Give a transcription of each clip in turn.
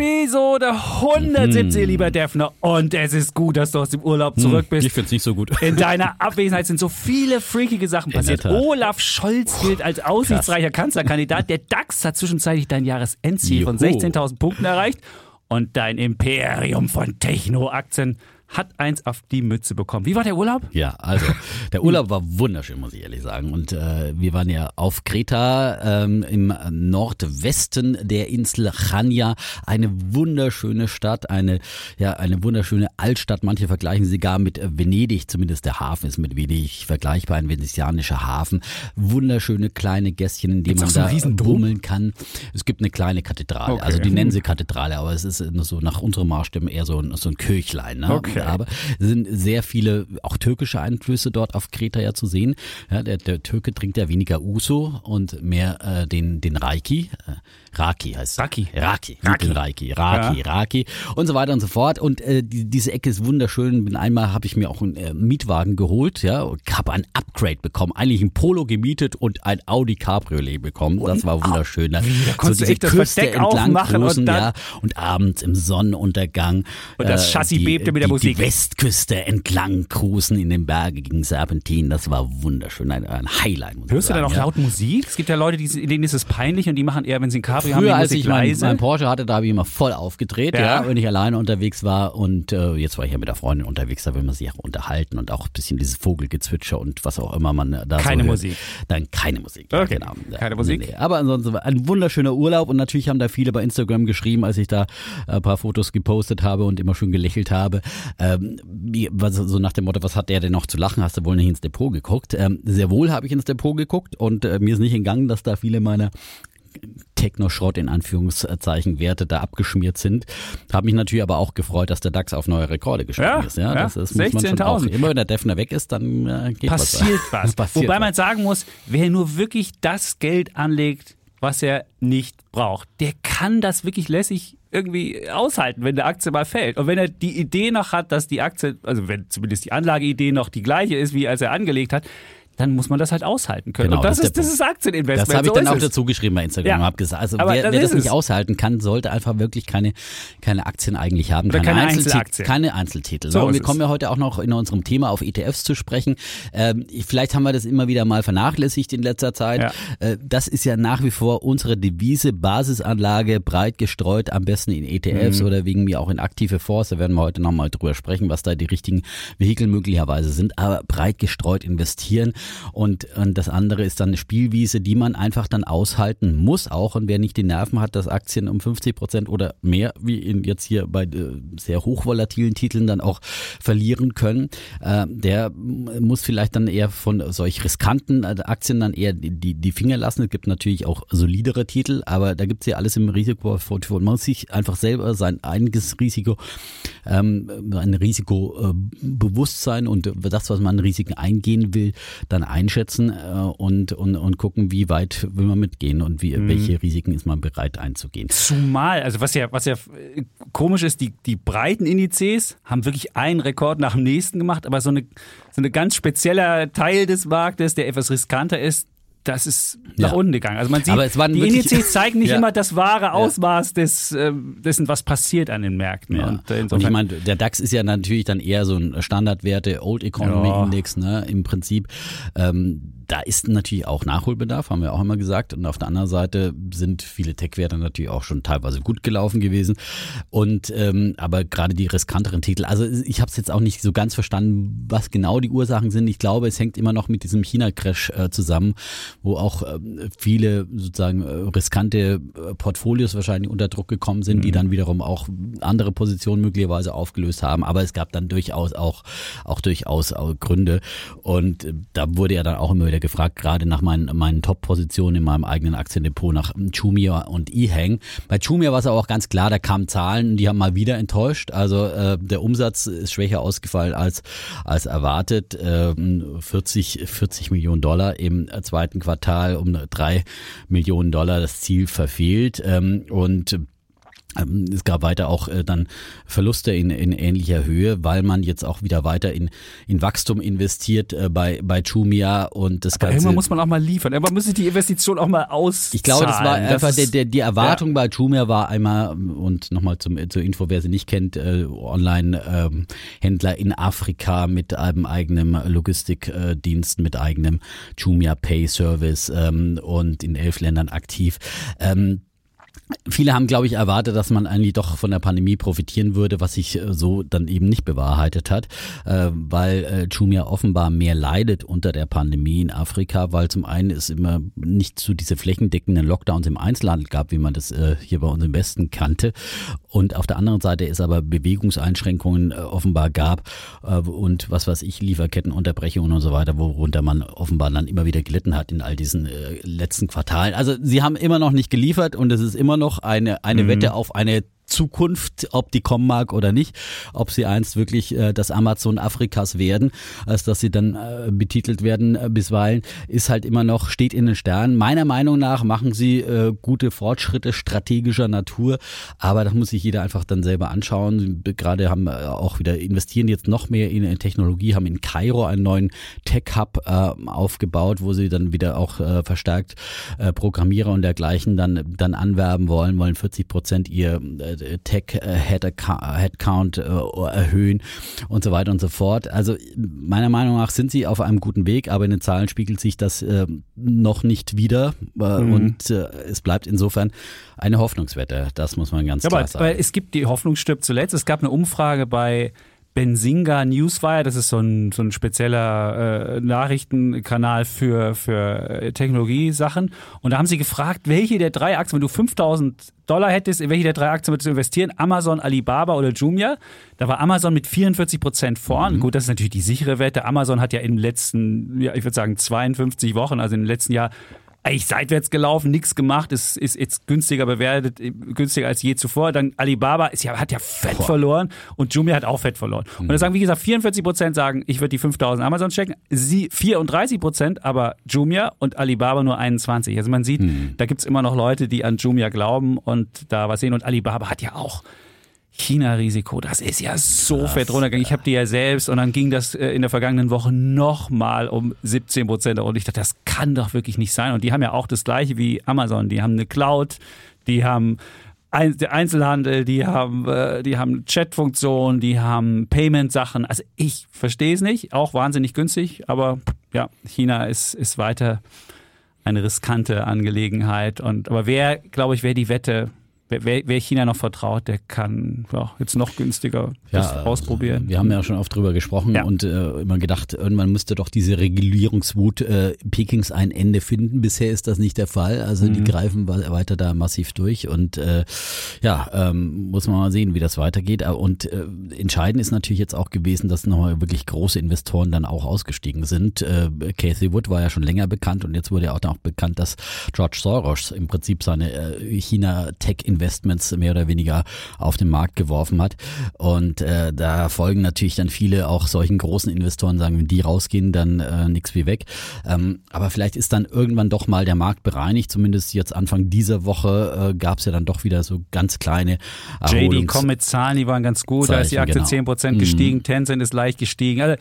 Episode 170, lieber Defner. Und es ist gut, dass du aus dem Urlaub zurück bist. Ich finde es nicht so gut. In deiner Abwesenheit sind so viele freakige Sachen passiert. Olaf Scholz gilt als aussichtsreicher Kanzlerkandidat. Der DAX hat zwischenzeitlich dein Jahresendziel von Juhu. 16.000 Punkten erreicht. Und dein Imperium von Techno-Aktien hat eins auf die Mütze bekommen. Wie war der Urlaub? Ja, also der Urlaub war wunderschön, muss ich ehrlich sagen. Und äh, wir waren ja auf Kreta ähm, im Nordwesten der Insel Chania. Eine wunderschöne Stadt, eine ja eine wunderschöne Altstadt. Manche vergleichen sie gar mit Venedig, zumindest der Hafen ist mit Venedig vergleichbar, ein venezianischer Hafen. Wunderschöne kleine Gässchen, in denen man so da bummeln kann. Es gibt eine kleine Kathedrale, Okay. also die nennen sie Kathedrale, aber es ist so nach unserem Maßstäben eher so ein, so ein Kirchlein. Ne? Okay. Aber es sind sehr viele auch türkische Einflüsse dort auf Kreta ja zu sehen. Ja, der, der Türke trinkt ja weniger Uso und mehr äh, den, den Raiki. Äh, Raki heißt es. Raki. Raki. Raki. Raki. Raki. Ja. Raki. Und so weiter und so fort. Und äh, die, diese Ecke ist wunderschön. Bin einmal habe ich mir auch einen äh, Mietwagen geholt. Ja, und habe ein Upgrade bekommen. Eigentlich ein Polo gemietet und ein Audi Cabriolet bekommen. Das war wunderschön. Da konntest du diese echt das Küste Verdeck entlang aufmachen und cruisen, dann- ja, und abends im Sonnenuntergang. Und das äh, Chassis die- bebte mit der die, Musik. Die Westküste entlang cruisen in den Bergen gegen Serpentin. Das war wunderschön. Ein, ein Highlight. Hörst ich du sagen, auch ja. laut Musik? Es gibt ja Leute, die, denen ist es peinlich und die machen eher, wenn sie ein Cabrio haben, die Früher, als ich mein, mein Porsche hatte, da habe ich immer voll aufgedreht, ja. Ja. wenn ich alleine unterwegs war. Und äh, jetzt war ich ja mit der Freundin unterwegs, da will man sich auch unterhalten und auch ein bisschen dieses Vogelgezwitscher und was auch immer man da Keine so hört. Musik. Dann keine Musik. Ja, Okay. genau. Ja, Keine Musik? Nee, nee. Aber ansonsten war ein wunderschöner Urlaub und natürlich haben da viele bei Instagram geschrieben, als ich da äh, ein paar Fotos gepostet habe und immer schön gelächelt habe. Ähm, wie, was, so nach dem Motto, was hat der denn noch zu lachen? Hast du wohl nicht ins Depot geguckt? Ähm, sehr wohl habe ich ins Depot geguckt und äh, mir ist nicht entgangen, dass da viele meiner Techno-Schrott in Anführungszeichen Werte da abgeschmiert sind. Habe mich natürlich aber auch gefreut, dass der DAX auf neue Rekorde gestiegen Ja, ist. Ja, ja, das ist, muss man schon auch. 16.000. Immer wenn der Defner weg ist, dann äh, geht passiert was. was. passiert Wobei was. man sagen muss, wer nur wirklich das Geld anlegt, was er nicht braucht, der kann das wirklich lässig irgendwie aushalten, wenn der Aktie mal fällt. Und wenn er die Idee noch hat, dass die Aktie, also wenn zumindest die Anlageidee noch die gleiche ist, wie als er angelegt hat, dann muss man das halt aushalten können. Genau, und das, das ist das ist Aktieninvestment. Das habe ich so dann auch es. dazu geschrieben bei Instagram Ja. und habe gesagt, also Aber wer, das wer das nicht es. aushalten kann, sollte einfach wirklich keine, keine Aktien eigentlich haben. Keine Einzelti- Einzelaktien. Keine Einzeltitel. So So, ist wir kommen ja heute auch noch in unserem Thema auf ETFs zu sprechen. Ähm, vielleicht haben wir das immer wieder mal vernachlässigt in letzter Zeit. Ja. Äh, das ist ja nach wie vor unsere Devise, Basisanlage, breit gestreut, am besten in ETFs Mhm. oder wegen mir auch in aktive Fonds. Da werden wir heute nochmal drüber sprechen, was da die richtigen Vehikel möglicherweise sind. Aber breit gestreut investieren und, und das andere ist dann eine Spielwiese, die man einfach dann aushalten muss auch. Und wer nicht die Nerven hat, dass Aktien um 50 Prozent oder mehr, wie in jetzt hier bei äh, sehr hochvolatilen Titeln dann auch verlieren können, äh, der muss vielleicht dann eher von solch riskanten äh, Aktien dann eher die, die, Finger lassen. Es gibt natürlich auch solidere Titel, aber da gibt's ja alles im Risikoportfolio. Man muss sich einfach selber sein eigenes Risiko, ähm, ein Risikobewusstsein und das, was man an Risiken eingehen will, dann einschätzen äh, und, und, und gucken, wie weit will man mitgehen und wie, welche Risiken ist man bereit einzugehen. Zumal, also was ja, was ja äh, komisch ist, die, die breiten Indizes haben wirklich einen Rekord nach dem nächsten gemacht, aber so eine, so eine ganz spezieller Teil des Marktes, der etwas riskanter ist, das ist nach Ja. unten gegangen. Also man sieht, die Indizes zeigen nicht Ja. immer das wahre Ausmaß des, ähm, dessen, was passiert an den Märkten. Ja. Und, äh, Und, ich meine, der DAX ist ja natürlich dann eher so ein Standardwerte, Old Economy Ja. Index, ne, im Prinzip. Ähm, da ist natürlich auch Nachholbedarf, haben wir auch immer gesagt. Und auf der anderen Seite sind viele Tech-Werte natürlich auch schon teilweise gut gelaufen gewesen. Und ähm, aber gerade die riskanteren Titel, also ich habe es jetzt auch nicht so ganz verstanden, was genau die Ursachen sind. Ich glaube, es hängt immer noch mit diesem China-Crash äh, zusammen, wo auch äh, viele sozusagen äh, riskante äh, Portfolios wahrscheinlich unter Druck gekommen sind, mhm. die dann wiederum auch andere Positionen möglicherweise aufgelöst haben. Aber es gab dann durchaus auch, auch durchaus auch Gründe. Und da wurde ja dann auch immer wieder gefragt, gerade nach meinen, meinen Top-Positionen in meinem eigenen Aktiendepot, nach Chumia und E-Hang. Bei Chumia war es aber auch ganz klar, da kamen Zahlen, die haben mal wieder enttäuscht. Also äh, der Umsatz ist schwächer ausgefallen als, als erwartet. Äh, 40, 40 Millionen Dollar im zweiten Quartal, um drei Millionen Dollar das Ziel verfehlt. Ähm, und es gab weiter auch äh, dann Verluste in, in ähnlicher Höhe, weil man jetzt auch wieder weiter in, in Wachstum investiert äh, bei, bei Chumia und das Aber Ganze. Irgendwann muss man auch mal liefern. Irgendwann muss sich die Investition auch mal aus. Ich glaube, das war einfach der, der, die Erwartung ja. bei Chumia war einmal und nochmal zum zur Info, wer sie nicht kennt, äh, Online-Händler ähm, in Afrika mit einem eigenen Logistikdienst, mit eigenem Chumia Pay Service ähm, und in elf Ländern aktiv. Ähm, Viele haben, glaube ich, erwartet, dass man eigentlich doch von der Pandemie profitieren würde, was sich äh, so dann eben nicht bewahrheitet hat, äh, weil äh, Jumia offenbar mehr leidet unter der Pandemie in Afrika, weil zum einen es immer nicht so diese flächendeckenden Lockdowns im Einzelhandel gab, wie man das hier bei uns im Westen kannte. Und auf der anderen Seite es aber Bewegungseinschränkungen offenbar gab und was weiß ich, Lieferkettenunterbrechungen und so weiter, worunter man offenbar dann immer wieder gelitten hat in all diesen letzten Quartalen. Also sie haben immer noch nicht geliefert und es ist immer noch eine, eine mhm. Wette auf eine Zukunft, ob die kommen mag oder nicht, ob sie einst wirklich äh, das Amazon Afrikas werden, als dass sie dann äh, betitelt werden äh, bisweilen, ist halt immer noch, steht in den Sternen. Meiner Meinung nach machen sie äh, gute Fortschritte strategischer Natur, aber das muss sich jeder einfach dann selber anschauen. Gerade haben äh, auch wieder investieren jetzt noch mehr in, in Technologie, haben in Kairo einen neuen Tech-Hub äh, aufgebaut, wo sie dann wieder auch äh, verstärkt äh, Programmierer und dergleichen dann, dann anwerben wollen, wollen 40 Prozent ihr äh, Tech-Headcount äh, äh, erhöhen und so weiter und so fort. Also meiner Meinung nach sind sie auf einem guten Weg, aber in den Zahlen spiegelt sich das äh, noch nicht wieder mhm. und es bleibt insofern eine Hoffnungswette. Das muss man ganz ja, klar aber, sagen. Aber es gibt die Hoffnung stirbt zuletzt. Es gab eine Umfrage bei Benzinga Newswire, das ist so ein, so ein spezieller äh, Nachrichtenkanal für, für äh, Technologiesachen. Und da haben sie gefragt, welche der drei Aktien, wenn du 5000 Dollar hättest, in welche der drei Aktien würdest du investieren? Amazon, Alibaba oder Jumia? Da war Amazon mit 44 Prozent vorn. Mhm. Gut, das ist natürlich die sichere Wette. Amazon hat ja im letzten, ja, ich würde sagen 52 Wochen, also im letzten Jahr eigentlich seitwärts gelaufen, nichts gemacht, ist, ist jetzt günstiger bewertet, günstiger als je zuvor. Dann Alibaba ist ja, hat ja Fett Boah. verloren und Jumia hat auch Fett verloren. Mhm. Und da sagen, wie gesagt, 44 Prozent sagen, ich würde die 5000 Amazon checken, sie 34 Prozent, aber Jumia und Alibaba nur 21. Also man sieht, mhm. da gibt's immer noch Leute, die an Jumia glauben und da was sehen. Und Alibaba hat ja auch China-Risiko, das ist ja so Krass, fett runtergegangen. Ich habe die ja selbst und dann ging das äh, in der vergangenen Woche nochmal um 17 Prozent und ich dachte, das kann doch wirklich nicht sein. Und die haben ja auch das gleiche wie Amazon. Die haben eine Cloud, die haben Einzelhandel, die haben, äh, die haben Chat-Funktionen, die haben Payment-Sachen. Also ich verstehe es nicht, auch wahnsinnig günstig, aber ja, China ist, ist weiter eine riskante Angelegenheit. Und aber wer, glaube ich, wer die Wette wer, wer China noch vertraut, der kann ja, jetzt noch günstiger ja, das ausprobieren. Wir haben ja schon oft drüber gesprochen ja. und äh, immer gedacht, irgendwann müsste doch diese Regulierungswut äh, Pekings ein Ende finden. Bisher ist das nicht der Fall. Also mhm. die greifen weiter da massiv durch und äh, ja, ähm, muss man mal sehen, wie das weitergeht. Äh, und äh, entscheidend ist natürlich jetzt auch gewesen, dass nochmal wirklich große Investoren dann auch ausgestiegen sind. Äh, Casey Wood war ja schon länger bekannt und jetzt wurde ja auch noch bekannt, dass George Soros im Prinzip seine China-Tech-Investments Investments mehr oder weniger auf den Markt geworfen hat. Und äh, da folgen natürlich dann viele auch solchen großen Investoren, sagen, wenn die rausgehen, dann äh, nichts wie weg. Ähm, aber vielleicht ist dann irgendwann doch mal der Markt bereinigt. Zumindest jetzt Anfang dieser Woche äh, gab es ja dann doch wieder so ganz kleine JD kommen mit Zahlen, die waren ganz gut. Zeichen, da ist die Aktie genau. 10% gestiegen, mhm. Tencent ist leicht gestiegen. Also,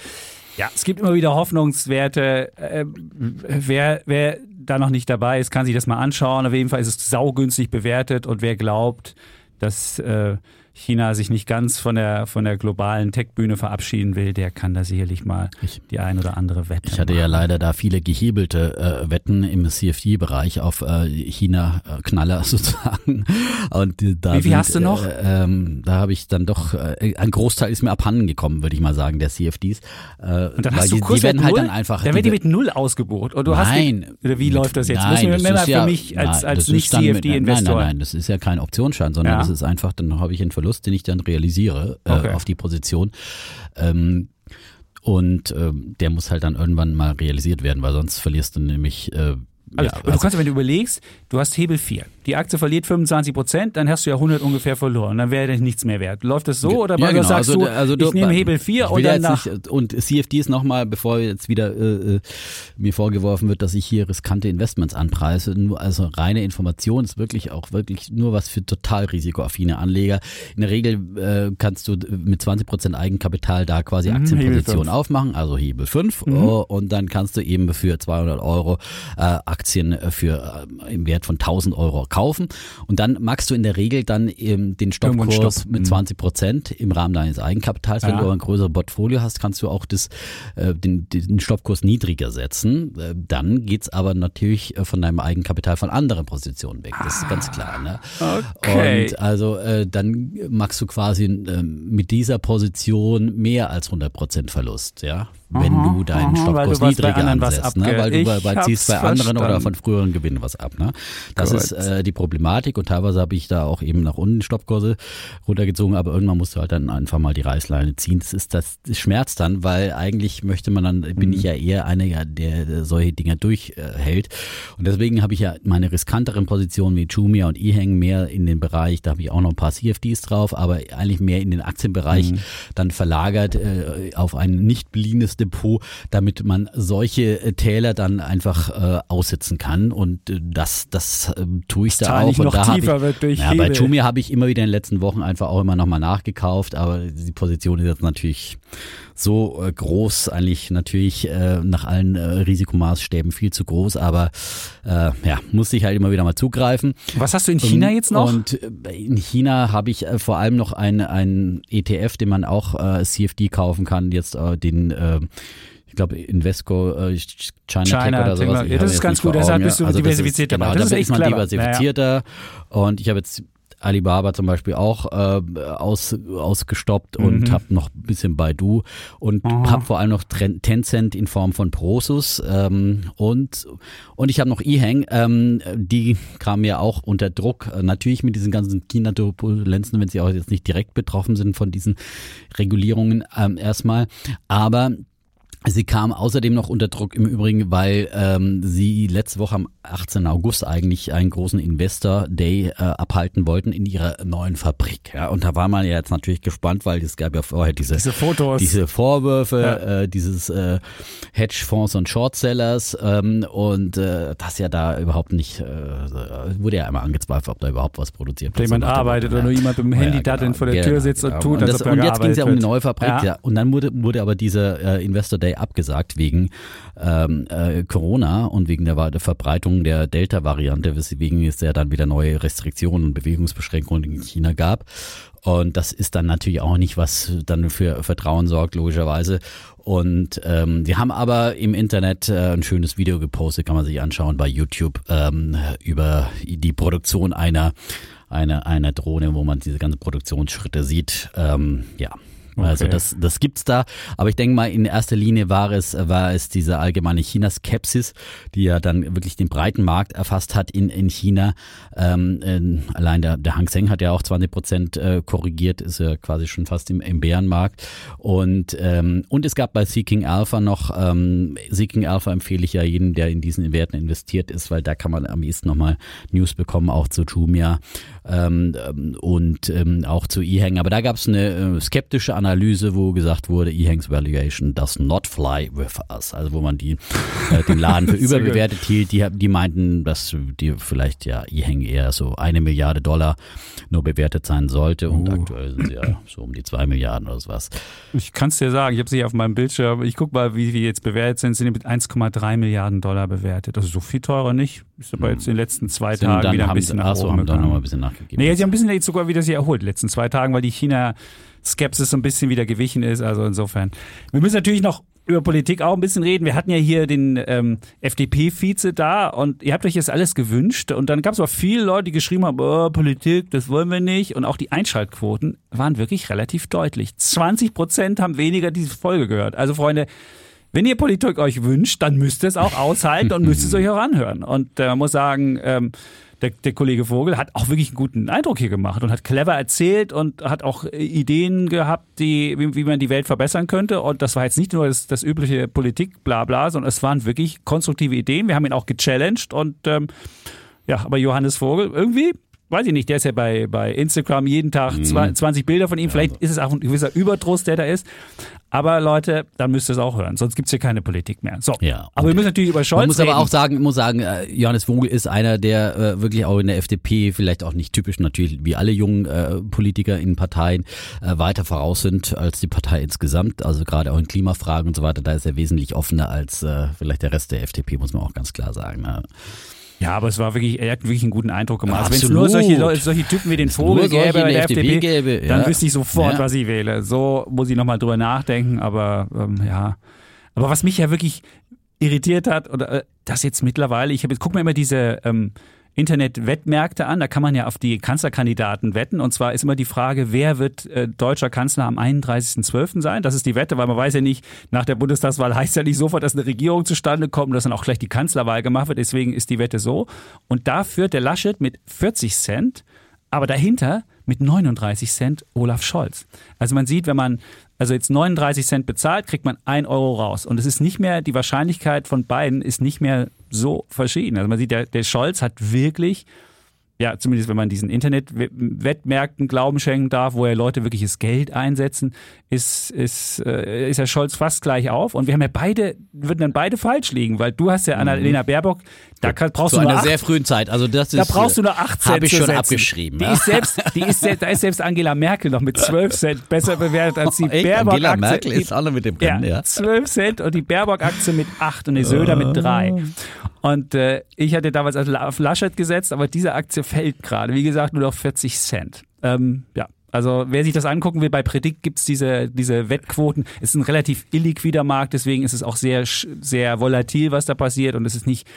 ja, es gibt immer wieder Hoffnungswerte. Äh, wer, wer da noch nicht dabei ist, kann sich das mal anschauen. Auf jeden Fall ist es saugünstig bewertet und wer glaubt, dass äh, China sich nicht ganz von der, von der globalen Tech-Bühne verabschieden will, der kann da sicherlich mal Ich- die ein oder andere Wette Ich hatte ja machen. leider da viele gehebelte äh, Wetten im CFD-Bereich auf äh, China-Knaller sozusagen. Und äh, da Wie viel sind, hast du noch? Äh, ähm, da habe ich dann doch, äh, ein Großteil ist mir abhanden gekommen, würde ich mal sagen, der CFDs. Äh, Und dann hast du die, Kurs die werden halt null, dann einfach. Dann die wird die mit null ausgebucht. Und du hast nein. die, oder wie läuft das jetzt? Nein, Müssen wir das ist für ja, mich als, nein, als mit- Nein, Nicht-CFD-Investor. nein, nein, das ist ja kein Optionsschein, sondern Ja. das ist einfach, dann habe ich einen Verlust, den ich dann realisiere äh, Okay. auf die Position. Ähm, und ähm, der muss halt dann irgendwann mal realisiert werden, weil sonst verlierst du nämlich. Äh, Also, ja, du kannst, wenn du überlegst, du hast Hebel 4. Die Aktie verliert 25 Prozent, dann hast du ja 100 ungefähr verloren. Dann wäre das nichts mehr wert. Läuft das so oder ja, genau. du sagst also, du, also ich nehme Hebel 4 ich und dann nach... nicht, und CFDs nochmal, bevor jetzt wieder äh, äh, mir vorgeworfen wird, dass ich hier riskante Investments anpreise. Nur, also reine Information ist wirklich auch wirklich nur was für total risikoaffine Anleger. In der Regel äh, kannst du mit 20% Eigenkapital da quasi Mhm, Aktienpositionen aufmachen, also Hebel 5 Mhm. oh, und dann kannst du eben für 200 Euro äh, Aktien äh, für äh, im Wert von 1000 Euro kaufen und dann magst du in der Regel dann eben den Stoppkurs Stopp. mit Mhm. 20 Prozent im Rahmen deines Eigenkapitals. Wenn Ja. du ein größeres Portfolio hast, kannst du auch das, äh, den, den Stoppkurs niedriger setzen. Äh, dann geht's aber natürlich äh, von deinem Eigenkapital von anderen Positionen weg. Das ist ganz klar. Ne? Okay. Und also äh, dann magst du quasi äh, mit dieser Position mehr als 100 Prozent Verlust, ja. Wenn Aha, du deinen aha, du Stoppkurs bei niedriger was ansetzt, ne? weil du bei, bei ziehst bei anderen oder verstanden. von früheren Gewinnen was ab. Ne? Das Gut. ist äh, die Problematik und teilweise habe ich da auch eben nach unten Stoppkurse runtergezogen, aber irgendwann musst du halt dann einfach mal die Reißleine ziehen. Das ist das, das schmerzt dann, weil eigentlich möchte man dann, bin Mhm. ich ja eher einer, der, solche Dinge durchhält. Und deswegen habe ich ja meine riskanteren Positionen wie Jumia und eHang mehr in den Bereich, da habe ich auch noch ein paar CFDs drauf, aber eigentlich mehr in den Aktienbereich Mhm. dann verlagert äh, auf ein nicht beliehenes Depot, damit man solche äh, Täler dann einfach äh, aussitzen kann. Und äh, das, das äh, tue ich da Tal auch. nicht und noch da tiefer ich, wird durch ja, bei. Jumia habe ich immer wieder in den letzten Wochen einfach auch immer nochmal nachgekauft, aber die Position ist jetzt natürlich so äh, groß, eigentlich natürlich äh, nach allen äh, Risikomaßstäben viel zu groß, aber äh, ja, muss ich halt immer wieder mal zugreifen. Was hast du in China Ähm, jetzt noch? Und äh, in China habe ich vor allem noch einen ein ETF, den man auch CFD kaufen kann, jetzt den äh, ich glaube Invesco China, China Tech oder sowas. Ja, das ist ganz gut, deshalb bist du. Also das diversifiziert ist. Genau, Das da ist ist echt man clever. diversifizierter und ich habe jetzt Alibaba zum Beispiel auch äh, aus, ausgestoppt und Mhm. habe noch ein bisschen Baidu und Aha. habe vor allem noch Tencent in Form von Prosus ähm, und und ich habe noch eHang, ähm, die kamen ja auch unter Druck, äh, natürlich mit diesen ganzen China-Turbulenzen, wenn sie auch jetzt nicht direkt betroffen sind von diesen Regulierungen ähm, erstmal, aber Sie kam außerdem noch unter Druck im Übrigen, weil ähm, sie letzte Woche am 18. August eigentlich einen großen Investor Day äh, abhalten wollten in ihrer neuen Fabrik. Ja, und da war man ja jetzt natürlich gespannt, weil es gab ja vorher diese, Diese Fotos. diese Vorwürfe, Ja. äh, dieses äh, Hedgefonds und Shortsellers ähm, und äh, das ja da überhaupt nicht, äh, wurde ja einmal angezweifelt, ob da überhaupt was produziert Ob wird. jemand arbeitet oder nur jemand mit dem Handy ja, datteln genau. vor der Genau, Tür sitzt und genau. tut, und, als das, ob da und jetzt ging es ja um die neue. Fabrik, Ja. ja. Und dann wurde, wurde aber dieser äh, Investor Day abgesagt wegen ähm, äh, Corona und wegen der, der Verbreitung der Delta-Variante, weswegen es ja dann wieder neue Restriktionen und Bewegungsbeschränkungen in China gab. Und das ist dann natürlich auch nicht, was dann für Vertrauen sorgt, logischerweise. Und ähm, die haben aber im Internet äh, ein schönes Video gepostet, kann man sich anschauen bei YouTube, ähm, über die Produktion einer, einer, einer Drohne, wo man diese ganzen Produktionsschritte sieht. Ähm, ja. Also Okay. das, das gibt's da. Aber ich denke mal, in erster Linie war es, war es diese allgemeine China-Skepsis, die ja dann wirklich den breiten Markt erfasst hat in, in China. Ähm, ähm, allein der, der Hang Seng hat ja auch 20 Prozent äh, korrigiert, ist ja quasi schon fast im, im Bärenmarkt. Und, ähm, und es gab bei Seeking Alpha noch, ähm, Seeking Alpha empfehle ich ja jedem, der in diesen Werten investiert ist, weil da kann man am ehesten nochmal News bekommen, auch zu Jumia ähm, ähm, und ähm, auch zu eHang. Aber da gab es eine äh, skeptische Analyse wo gesagt wurde, E-Hanks Valuation does not fly with us. Also wo man die, äh, den Laden für überbewertet hielt, die, die meinten, dass die vielleicht ja E-Hang eher so eine Milliarde Dollar nur bewertet sein sollte und Uh. aktuell sind sie ja so um die zwei Milliarden oder sowas. Ich kann es dir sagen, ich habe sie auf meinem Bildschirm. Ich gucke mal, wie wir jetzt bewertet sind. Sind die mit 1,3 Milliarden Dollar bewertet. Also so viel teurer nicht. Ist aber jetzt in den letzten zwei Sind Tagen wieder ein haben, bisschen nach achso, oben haben dann nochmal ein gegangen. bisschen nachgegeben. Nee, sie haben ein bisschen jetzt sogar wieder sich erholt letzten zwei Tagen, weil die China-Skepsis so ein bisschen wieder gewichen ist. Also insofern. Wir müssen natürlich noch über Politik auch ein bisschen reden. Wir hatten ja hier den ähm, FDP-Vize da und ihr habt euch das alles gewünscht. Und dann gab es auch viele Leute, die geschrieben haben, oh, Politik, das wollen wir nicht. Und auch die Einschaltquoten waren wirklich relativ deutlich. 20 Prozent haben weniger diese Folge gehört. Also Freunde, wenn ihr Politik euch wünscht, dann müsst ihr es auch aushalten und müsst es euch auch anhören. Und äh, man muss sagen, ähm, der, der Kollege Vogel hat auch wirklich einen guten Eindruck hier gemacht und hat clever erzählt und hat auch äh, Ideen gehabt, die, wie, wie man die Welt verbessern könnte. Und das war jetzt nicht nur das, das übliche Politik, bla bla, sondern es waren wirklich konstruktive Ideen. Wir haben ihn auch gechallenged und ähm, ja, aber Johannes Vogel irgendwie, weiß ich nicht, der ist ja bei, bei Instagram jeden Tag Mhm. zwei- 20 Bilder von ihm. Vielleicht ist es auch ein gewisser Überdruss, der da ist. Aber Leute, dann müsst ihr es auch hören, sonst gibt's hier keine Politik mehr. So. Ja. Aber wir müssen natürlich über Scholz Man muss reden. aber auch sagen, muss sagen, äh, Johannes Vogel ist einer, der äh, wirklich auch in der FDP, vielleicht auch nicht typisch natürlich wie alle jungen äh, Politiker in Parteien, äh, weiter voraus sind als die Partei insgesamt. Also gerade auch in Klimafragen und so weiter, da ist er wesentlich offener als äh, vielleicht der Rest der FDP, muss man auch ganz klar sagen. Ne? Ja, aber es war wirklich, er hat wirklich einen guten Eindruck gemacht. Also wenn es nur solche, solche Typen wie den Vogel gäbe bei der der FDP FDP, gäbe, dann ja. wüsste ich sofort, Ja. was ich wähle. So muss ich nochmal drüber nachdenken, aber ähm, ja. Aber was mich ja wirklich irritiert hat, oder äh, das jetzt mittlerweile, ich habe jetzt guck mir immer diese ähm, Internet-Wettmärkte an, da kann man ja auf die Kanzlerkandidaten wetten. Und zwar ist immer die Frage, wer wird äh, deutscher Kanzler am 31.12. sein? Das ist die Wette, weil man weiß ja nicht, nach der Bundestagswahl heißt ja nicht sofort, dass eine Regierung zustande kommt dass dann auch gleich die Kanzlerwahl gemacht wird. Deswegen ist die Wette so. Und da führt der Laschet mit 40 Cent, aber dahinter mit 39 Cent Olaf Scholz. Also man sieht, wenn man also jetzt 39 Cent bezahlt, kriegt man 1 Euro raus. Und es ist nicht mehr, die Wahrscheinlichkeit von beiden ist nicht mehr so verschieden. Also man sieht, der, der Scholz hat wirklich, ja, zumindest wenn man diesen Internetwettmärkten Glauben schenken darf, wo ja Leute wirkliches Geld einsetzen, ist, ist, äh, ist der Scholz fast gleich auf. Und wir haben ja beide, würden dann beide falsch liegen, weil du hast ja Annalena Baerbock, da kann, brauchst Zu du nur einer acht, sehr frühen Zeit. Also das da ist, brauchst du nur 8 Cent Habe ich schon setzen. abgeschrieben. Die ja. ist selbst, die ist selbst, da ist selbst Angela Merkel noch mit 12 Cent besser bewertet als die Echt? Angela Baerbock-Aktie. Merkel ist auch noch mit dem ja, Rennen, ja. 12 Cent und die Baerbock-Aktie mit 8 und die Söder mit 3. Und äh, ich hatte damals auf Laschet gesetzt, aber diese Aktie fällt gerade. Wie gesagt, nur noch 40 Cent. Ähm, ja. Also wer sich das angucken will, bei Predict gibt's diese, diese Wettquoten. Es ist ein relativ illiquider Markt, deswegen ist es auch sehr, sehr volatil, was da passiert und es ist nicht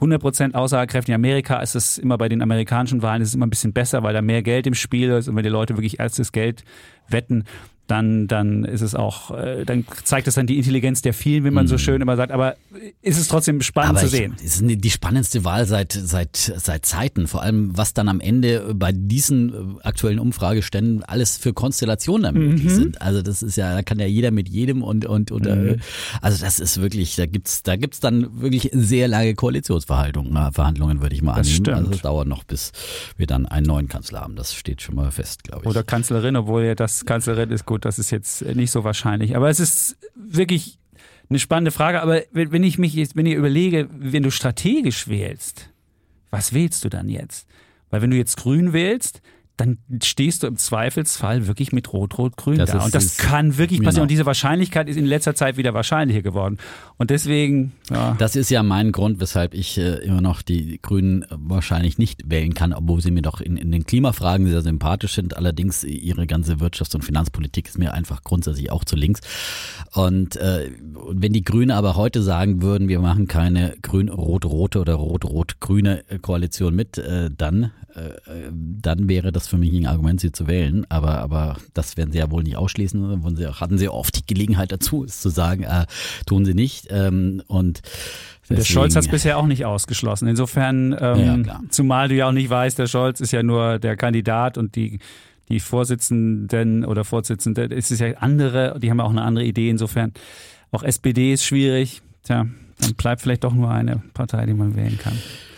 100% aussagekräftig. In Amerika ist es immer bei den amerikanischen Wahlen ist es immer ein bisschen besser, weil da mehr Geld im Spiel ist und wenn die Leute wirklich erstes Geld wetten, dann, dann ist es auch, äh, dann zeigt es dann die Intelligenz der vielen, wie man so schön immer sagt. Aber ist es trotzdem spannend Mhm. Aber zu ich, sehen. es ist die spannendste Wahl seit, seit, seit Zeiten. Vor allem, was dann am Ende bei diesen äh, aktuellen Umfrageständen alles für Konstellationen möglich Mhm. sind. Also das ist ja, da kann ja jeder mit jedem und, und, und äh, also das ist wirklich, da gibt's, da gibt's dann wirklich sehr lange Koalitionsverhandlungen, äh, Verhandlungen, würde ich mal Das annehmen. stimmt. Also es dauert noch, bis wir dann einen neuen Kanzler haben. Das steht schon mal fest, glaube ich. Oder Kanzlerin, obwohl ja das Kanzlerin ist gut, das ist jetzt nicht so wahrscheinlich. Aber es ist wirklich eine spannende Frage. Aber wenn ich mich jetzt, wenn ich überlege, wenn du strategisch wählst, was wählst du dann jetzt? Weil wenn du jetzt grün wählst, dann stehst du im Zweifelsfall wirklich mit Rot-Rot-Grün da. ist- und das kann wirklich passieren. genau. Und diese Wahrscheinlichkeit ist in letzter Zeit wieder wahrscheinlicher geworden. Und deswegen, ja. Das ist ja mein Grund, weshalb ich äh, immer noch die Grünen wahrscheinlich nicht wählen kann, obwohl sie mir doch in, in den Klimafragen sehr sympathisch sind. Allerdings ihre ganze Wirtschafts- und Finanzpolitik ist mir einfach grundsätzlich auch zu links. Und äh, wenn die Grünen aber heute sagen würden, wir machen keine grün-rot-rote oder rot-rot-grüne Koalition mit, äh, dann, dann wäre das für mich ein Argument, sie zu wählen. Aber, aber das werden sie ja wohl nicht ausschließen. Wollen sie, hatten sie oft die Gelegenheit dazu, es zu sagen, äh, tun sie nicht. Ähm, und Der deswegen- Scholz hat es bisher auch nicht ausgeschlossen. Insofern, ähm, Ja, zumal du ja auch nicht weißt, der Scholz ist ja nur der Kandidat und die, die Vorsitzenden oder Vorsitzende, es ist ja andere, die haben ja auch eine andere Idee. Insofern, auch SPD ist schwierig. Tja, dann bleibt vielleicht doch nur eine Partei, die man wählen kann.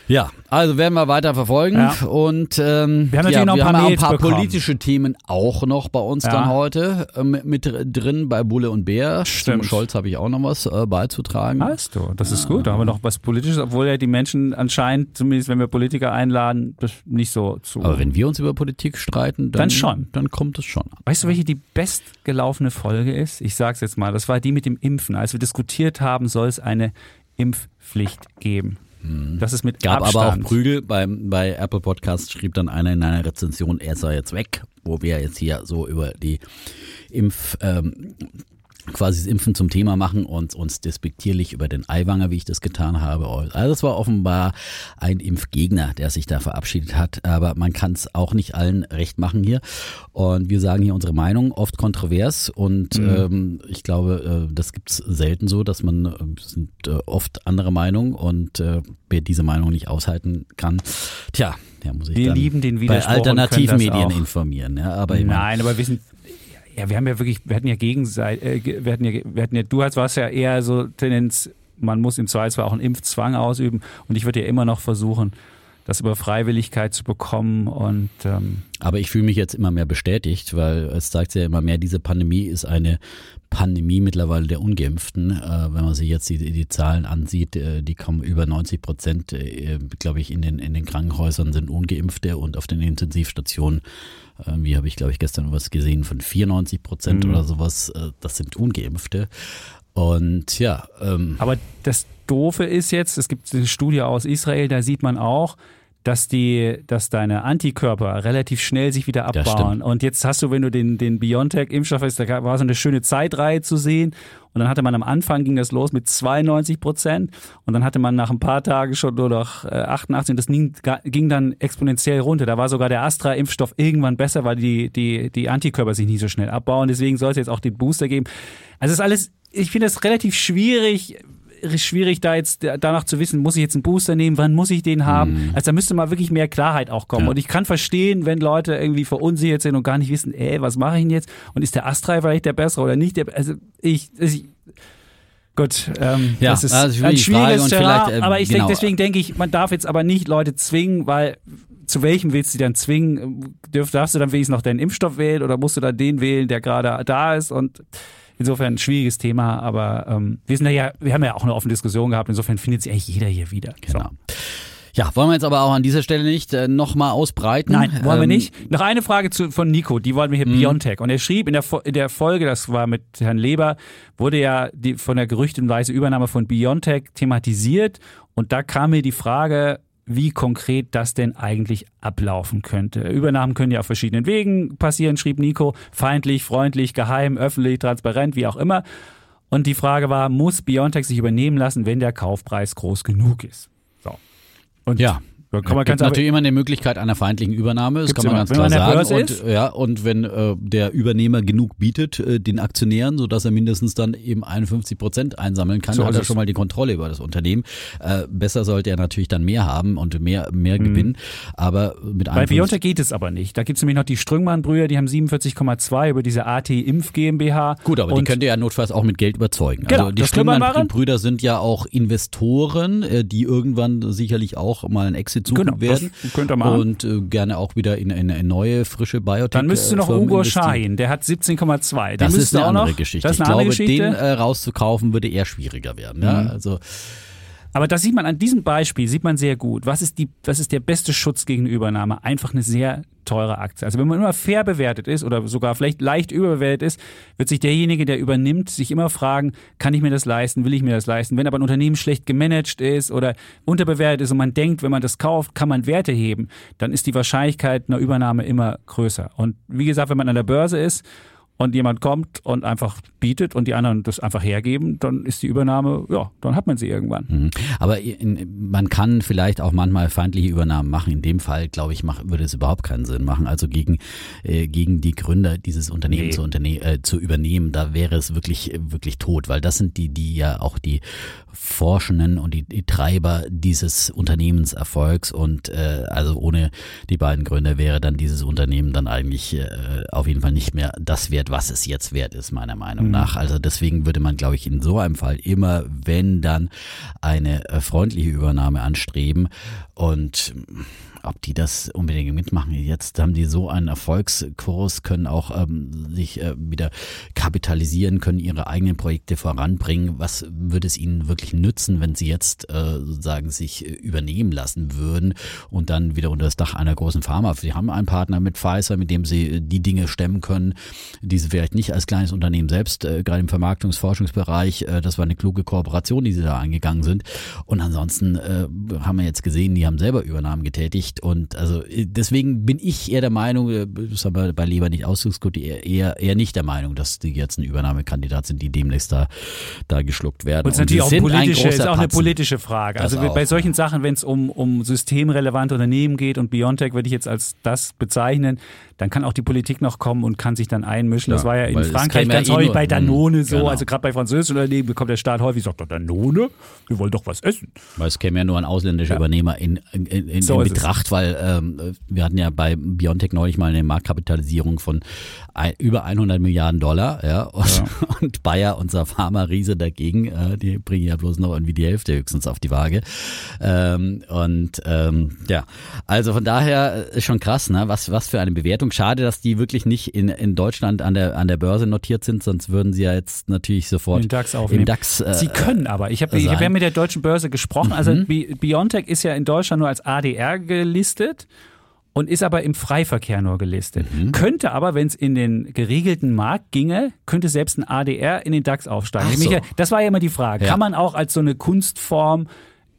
Ja, also werden wir weiter verfolgen Ja. und ähm, Wir haben natürlich ja, noch ein paar ein paar politische Themen auch noch bei uns Ja. dann heute äh, mit, mit drin bei Bulle und Bär. Stimmt. Zum Scholz habe ich auch noch was äh, beizutragen. Weißt du, das ist gut. Da haben wir noch was Politisches, obwohl ja die Menschen anscheinend, zumindest wenn wir Politiker einladen, das nicht so zu. Aber wenn wir uns über Politik streiten, dann, Dann schon. Dann kommt es schon. Weißt du, welche die bestgelaufene Folge ist? Ich sag's jetzt mal. Das war die mit dem Impfen. Als wir diskutiert haben, soll es eine Impfpflicht geben. Das ist mit Gab Abstand. aber auch Prügel. Bei, bei Apple Podcast schrieb dann einer in einer Rezension, er sei jetzt weg, wo wir jetzt hier so über die Impf, ähm, quasi das Impfen zum Thema machen und uns despektierlich über den Eiwanger, wie ich das getan habe. Also es war offenbar ein Impfgegner, der sich da verabschiedet hat, aber man kann es auch nicht allen recht machen hier. Und wir sagen hier unsere Meinung, oft kontrovers und ähm, ich glaube, äh, das gibt's selten so, dass man äh, sind äh, oft andere Meinung und äh, wer diese Meinung nicht aushalten kann, tja, der muss sich Wir lieben den bei Widerspruch können Alternativmedien informieren. Ja, aber ich Nein, aber wir sind. Ja, wir haben ja wirklich, wir hatten ja Gegenseit, äh, wir hatten ja, wir hatten ja, du warst ja eher so Tendenz, man muss im Zweifelsfall auch einen Impfzwang ausüben und ich würde ja immer noch versuchen, das über Freiwilligkeit zu bekommen und ähm, Aber ich fühle mich jetzt immer mehr bestätigt, weil es zeigt sich ja immer mehr, diese Pandemie ist eine Pandemie mittlerweile der Ungeimpften. Äh, wenn man sich jetzt die, die Zahlen ansieht, äh, die kommen über 90 Prozent, äh, glaube ich, in den, in den Krankenhäusern sind Ungeimpfte und auf den Intensivstationen, äh, wie habe ich, glaube ich, gestern was gesehen, von 94 Prozent Mhm. oder sowas, äh, das sind Ungeimpfte. Und ja, ähm, Aber das Doofe ist jetzt, es gibt eine Studie aus Israel, da sieht man auch, dass die, dass deine Antikörper relativ schnell sich wieder abbauen. Und jetzt hast du, wenn du den, den BioNTech-Impfstoff hast, da war so eine schöne Zeitreihe zu sehen. Und dann hatte man am Anfang ging das los mit 92 Prozent. Und dann hatte man nach ein paar Tagen schon nur noch äh, 88. Und das ging, ging dann exponentiell runter. Da war sogar der Astra-Impfstoff irgendwann besser, weil die, die, die Antikörper sich nicht so schnell abbauen. Deswegen soll es jetzt auch den Booster geben. Also es ist alles, ich finde das relativ schwierig, schwierig da jetzt danach zu wissen, muss ich jetzt einen Booster nehmen, wann muss ich den haben? Also da müsste mal wirklich mehr Klarheit auch kommen. Ja. Und ich kann verstehen, wenn Leute irgendwie verunsichert sind und gar nicht wissen, ey, was mache ich denn jetzt? Und ist der Astra vielleicht der bessere oder nicht? Der, also ich, ich Gut, ähm, Ja, das ist also ein schwieriges Terrain, äh, aber ich genau. denke, deswegen denke ich, man darf jetzt aber nicht Leute zwingen, weil zu welchem willst du dann zwingen? Darfst du dann wenigstens noch deinen Impfstoff wählen oder musst du dann den wählen, der gerade da ist? Und insofern ein schwieriges Thema, aber ähm, wir sind ja, wir haben ja auch eine offene Diskussion gehabt, insofern findet sich eigentlich jeder hier wieder. genau. Ja, wollen wir jetzt aber auch an dieser Stelle nicht äh, nochmal ausbreiten? Nein, wollen wir Ähm, nicht. Noch eine Frage zu, von Nico, die wollten wir hier Biontech. Und er schrieb in der, in der Folge, das war mit Herrn Leber, wurde ja die, von der gerüchtenweise Übernahme von Biontech thematisiert. Und da kam mir die Frage, wie konkret das denn eigentlich ablaufen könnte. Übernahmen können ja auf verschiedenen Wegen passieren, schrieb Nico. Feindlich, freundlich, geheim, öffentlich, transparent, wie auch immer. Und die Frage war, muss Biontech sich übernehmen lassen, wenn der Kaufpreis groß genug ist? So. Und Ja. Kann man gibt ganz einfach- natürlich immer eine Möglichkeit einer feindlichen Übernahme, das kann man immer. ganz Wenn klar man sagen. Und, ja, und wenn äh, der Übernehmer genug bietet, äh, den Aktionären, sodass er mindestens dann eben 51 Prozent einsammeln kann, So hat er es. schon mal die Kontrolle über das Unternehmen. Äh, besser sollte er natürlich dann mehr haben und mehr, mehr Mhm. Gewinn. Aber mit Bei 51 Biontech geht es aber nicht. Da gibt es nämlich noch die Strüngmann-Brüder, die haben 47,2 über diese AT Impf GmbH. Gut, aber die könnt ihr ja notfalls auch mit Geld überzeugen. Genau, also die. Strüngmann-Brüder sind ja auch Investoren, äh, die irgendwann sicherlich auch mal ein Exit suchen Genau, das werden. könnt ihr machen. Und äh, gerne auch wieder in, in, in neue, frische Biotech. dann müsstest du noch äh, Firmen Ugo. Shahin, der hat 17,2. Den Das ist eine andere noch, Geschichte. Das ich eine andere glaube, Geschichte. den äh, rauszukaufen würde eher schwieriger werden. Ja? Mhm. Also Aber das sieht man an diesem Beispiel, sieht man sehr gut. Was ist, die, was ist der beste Schutz gegen Übernahme? Einfach eine sehr teure Aktie. Also wenn man immer fair bewertet ist oder sogar vielleicht leicht überbewertet ist, wird sich derjenige, der übernimmt, sich immer fragen, kann ich mir das leisten, will ich mir das leisten? Wenn aber ein Unternehmen schlecht gemanagt ist oder unterbewertet ist und man denkt, wenn man das kauft, kann man Werte heben, dann ist die Wahrscheinlichkeit einer Übernahme immer größer. Und wie gesagt, wenn man an der Börse ist, und jemand kommt und einfach bietet und die anderen das einfach hergeben, dann ist die Übernahme, ja, dann hat man sie irgendwann. Mhm. Aber in, man kann vielleicht auch manchmal feindliche Übernahmen machen. In dem Fall, glaube ich, mach, würde es überhaupt keinen Sinn machen. Also gegen, äh, gegen die Gründer dieses Unternehmens Nee. zu, unterne äh, zu übernehmen, da wäre es wirklich, wirklich tot, weil das sind die, die ja auch die Forschenden und die, die Treiber dieses Unternehmenserfolgs und äh, also ohne die beiden Gründer wäre dann dieses Unternehmen dann eigentlich äh, auf jeden Fall nicht mehr das wert, wert, was es jetzt wert ist, meiner Meinung nach. Also deswegen würde man, glaube ich, in so einem Fall immer, wenn dann eine äh, freundliche Übernahme anstreben und ob die das unbedingt mitmachen. Jetzt haben die so einen Erfolgskurs, können auch ähm, sich äh, wieder kapitalisieren, können ihre eigenen Projekte voranbringen. Was würde es ihnen wirklich nützen, wenn sie jetzt äh, sozusagen sich übernehmen lassen würden und dann wieder unter das Dach einer großen Pharma? Sie haben einen Partner mit Pfizer, mit dem sie die Dinge stemmen können, die sie vielleicht nicht als kleines Unternehmen selbst, äh, gerade im Vermarktungsforschungsbereich, äh, das war eine kluge Kooperation, die sie da eingegangen sind. Und ansonsten äh, haben wir jetzt gesehen, die haben selber Übernahmen getätigt nicht. Und also deswegen bin ich eher der Meinung, äh, das haben wir bei Leber nicht ausdiskutiert, eher, eher nicht der Meinung, dass die jetzt ein Übernahmekandidat sind, die demnächst da, da geschluckt werden. Und, und natürlich auch politische, ist auch eine politische Frage. Das also auch, bei solchen Sachen, wenn es um, um systemrelevante Unternehmen geht und Biontech würde ich jetzt als das bezeichnen, dann kann auch die Politik noch kommen und kann sich dann einmischen. Ja, das war ja in Frankreich ganz häufig eh bei Danone so, genau. also gerade bei französischen Unternehmen bekommt der Staat häufig, sagt doch Danone, wir wollen doch was essen. Weil es käme ja nur ein ausländischer ja. Übernehmer in, in, in, so in Betracht, weil ähm, wir hatten ja bei Biontech neulich mal eine Marktkapitalisierung von ein, über 100 Milliarden Dollar ja, und, und Bayer, unser Pharma-Riese dagegen, äh, die bringen ja bloß noch irgendwie die Hälfte höchstens auf die Waage. Ähm, und ähm, ja, also von daher ist schon krass, ne? was, was für eine Bewertung schade, dass die wirklich nicht in, in Deutschland an der, an der Börse notiert sind, sonst würden sie ja jetzt natürlich sofort im DAX aufnehmen. Im DAX, äh, sie können aber. Ich habe ich hab ja mit der deutschen Börse gesprochen. Also mhm. Also Biontech ist ja in Deutschland nur als ADR gelistet und ist aber im Freiverkehr nur gelistet. Mhm. Könnte aber, wenn es in den geregelten Markt ginge, könnte selbst ein ADR in den DAX aufsteigen. So. Das war ja immer die Frage. Ja. Kann man auch als so eine Kunstform